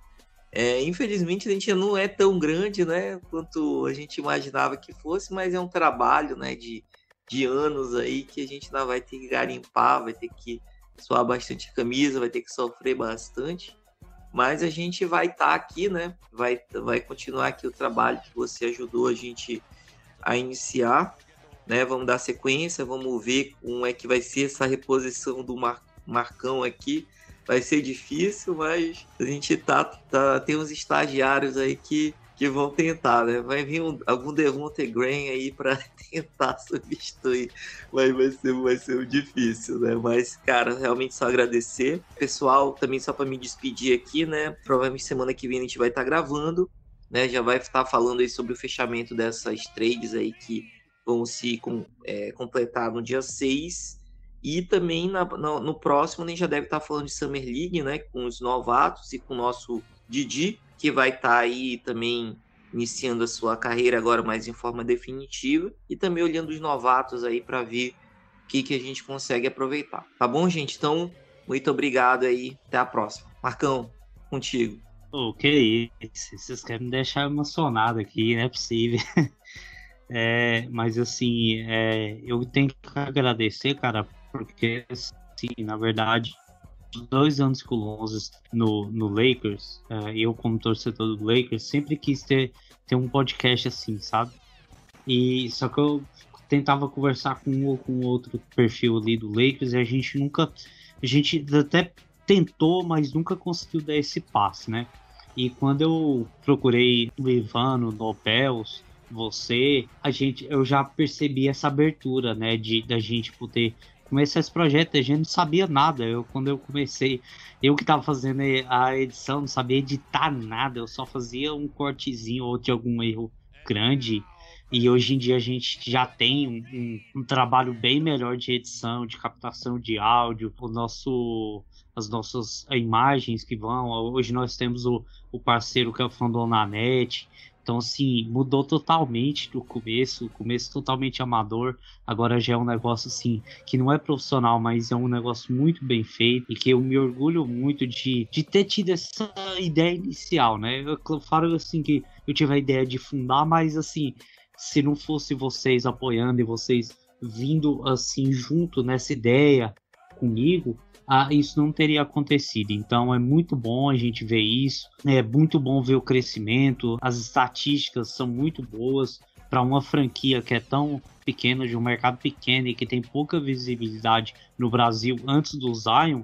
É, infelizmente a gente não é tão grande, né, quanto a gente imaginava que fosse, mas é um trabalho, né, de, de anos aí que a gente ainda vai ter que garimpar, vai ter que suar bastante camisa, vai ter que sofrer bastante. Mas a gente vai estar tá aqui, né? Vai, vai continuar aqui o trabalho que você ajudou a gente a iniciar, né? Vamos dar sequência, vamos ver como é que vai ser essa reposição do Mar, Marcão aqui. Vai ser difícil, mas a gente tá, tá tem uns estagiários aí que que vão tentar, né? Vai vir um, algum Devonte Graham aí para [LAUGHS] tentar substituir, mas vai ser, vai ser difícil, né? Mas, cara, realmente só agradecer. Pessoal, também só para me despedir aqui, né? Provavelmente semana que vem a gente vai estar tá gravando, né? Já vai estar falando aí sobre o fechamento dessas trades aí que vão se com, é, completar no dia 6. E também na, no, no, próximo a gente já deve estar falando de Summer League, né? Com os novatos e com o nosso Didi que vai estar aí também iniciando a sua carreira agora mais em forma definitiva e também olhando os novatos aí para ver o que, que a gente consegue aproveitar. Tá bom, gente? Então, muito obrigado aí. Até a próxima. Marcão, contigo. O oh, que isso? Vocês querem me deixar emocionado aqui, não é possível. [LAUGHS] é, mas assim, é, eu tenho que agradecer, cara, porque assim, na verdade, dois anos que o Lonzo no, no Lakers, uh, eu como torcedor do Lakers, sempre quis ter, ter um podcast assim, sabe? E só que eu tentava conversar com um ou com outro perfil ali do Lakers e a gente nunca. A gente até tentou, mas nunca conseguiu dar esse passe, né? E quando eu procurei o Ivano, Nobels, você, a gente, eu já percebi essa abertura, né, de da gente poder comecei esse projeto, a gente não sabia nada. Eu, quando eu comecei, eu que estava fazendo a edição, não sabia editar nada, eu só fazia um cortezinho ou de algum erro grande. E hoje em dia a gente já tem um, um, um trabalho bem melhor de edição, de captação de áudio, o nosso, as nossas imagens que vão. Hoje nós temos o, o parceiro que é o Fandonanet, então, assim, mudou totalmente do começo, o começo totalmente amador, agora já é um negócio, assim, que não é profissional, mas é um negócio muito bem feito e que eu me orgulho muito de, de ter tido essa ideia inicial, né? Eu falo, assim, que eu tive a ideia de fundar, mas, assim, se não fosse vocês apoiando e vocês vindo, assim, junto nessa ideia comigo, ah, isso não teria acontecido. Então é muito bom a gente ver isso, é muito bom ver o crescimento, as estatísticas são muito boas para uma franquia que é tão pequena, de um mercado pequeno e que tem pouca visibilidade no Brasil antes do Zion.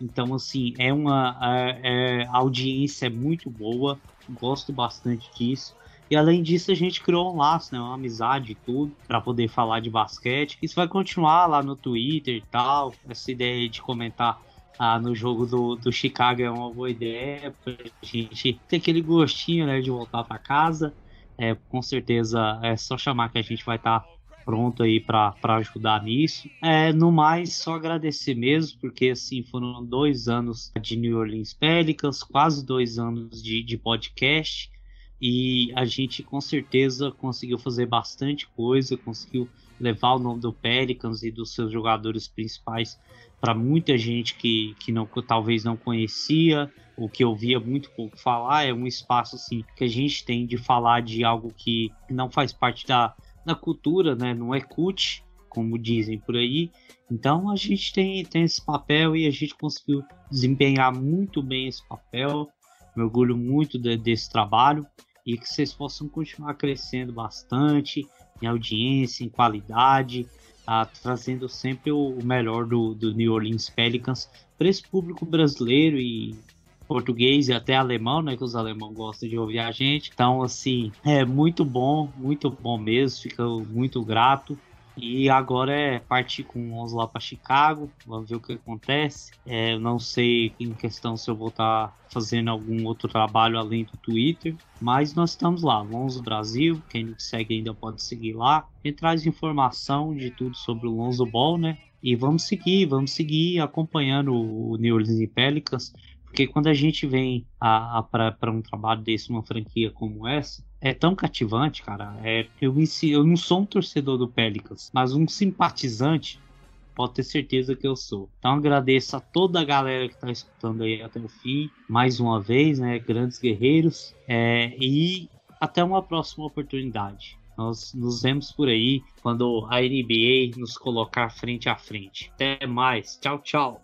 Então, assim, é uma é, é, audiência é muito boa, gosto bastante disso. E além disso, a gente criou um laço, né, uma amizade e tudo, para poder falar de basquete. Isso vai continuar lá no Twitter e tal. Essa ideia de comentar ah, no jogo do, do Chicago é uma boa ideia, pra gente ter aquele gostinho né, de voltar para casa. É, com certeza é só chamar que a gente vai estar tá pronto aí para ajudar nisso. É, no mais, só agradecer mesmo, porque assim foram dois anos de New Orleans Pelicans, quase dois anos de, de podcast. E a gente com certeza conseguiu fazer bastante coisa, conseguiu levar o nome do Pelicans e dos seus jogadores principais para muita gente que, que não, talvez não conhecia, ou que ouvia muito pouco falar. É um espaço assim, que a gente tem de falar de algo que não faz parte da, da cultura, né? não é cut, como dizem por aí. Então a gente tem, tem esse papel e a gente conseguiu desempenhar muito bem esse papel. Me orgulho muito de, desse trabalho e que vocês possam continuar crescendo bastante em audiência, em qualidade, ah, trazendo sempre o, melhor do, do New Orleans Pelicans para esse público brasileiro e português e até alemão, né? Que os alemães gostam de ouvir a gente. Então, assim, é muito bom, muito bom mesmo. Fico muito grato. E agora é partir com 11 lá para Chicago, vamos ver o que acontece. É, não sei em questão se eu vou estar tá fazendo algum outro trabalho além do Twitter, mas nós estamos lá, Lonzo Brasil, quem não segue ainda pode seguir lá. E traz informação de tudo sobre o Lonzo Ball, né? E vamos seguir, vamos seguir acompanhando o New Orleans Pelicans, porque quando a gente vem para um trabalho desse, uma franquia como essa, é tão cativante, cara. É, eu, eu não sou um torcedor do Pelicans, mas um simpatizante pode ter certeza que eu sou. Então agradeço a toda a galera que está escutando aí até o fim, mais uma vez, né? Grandes guerreiros. É, e até uma próxima oportunidade. Nós nos vemos por aí quando a NBA nos colocar frente a frente. Até mais. Tchau, tchau.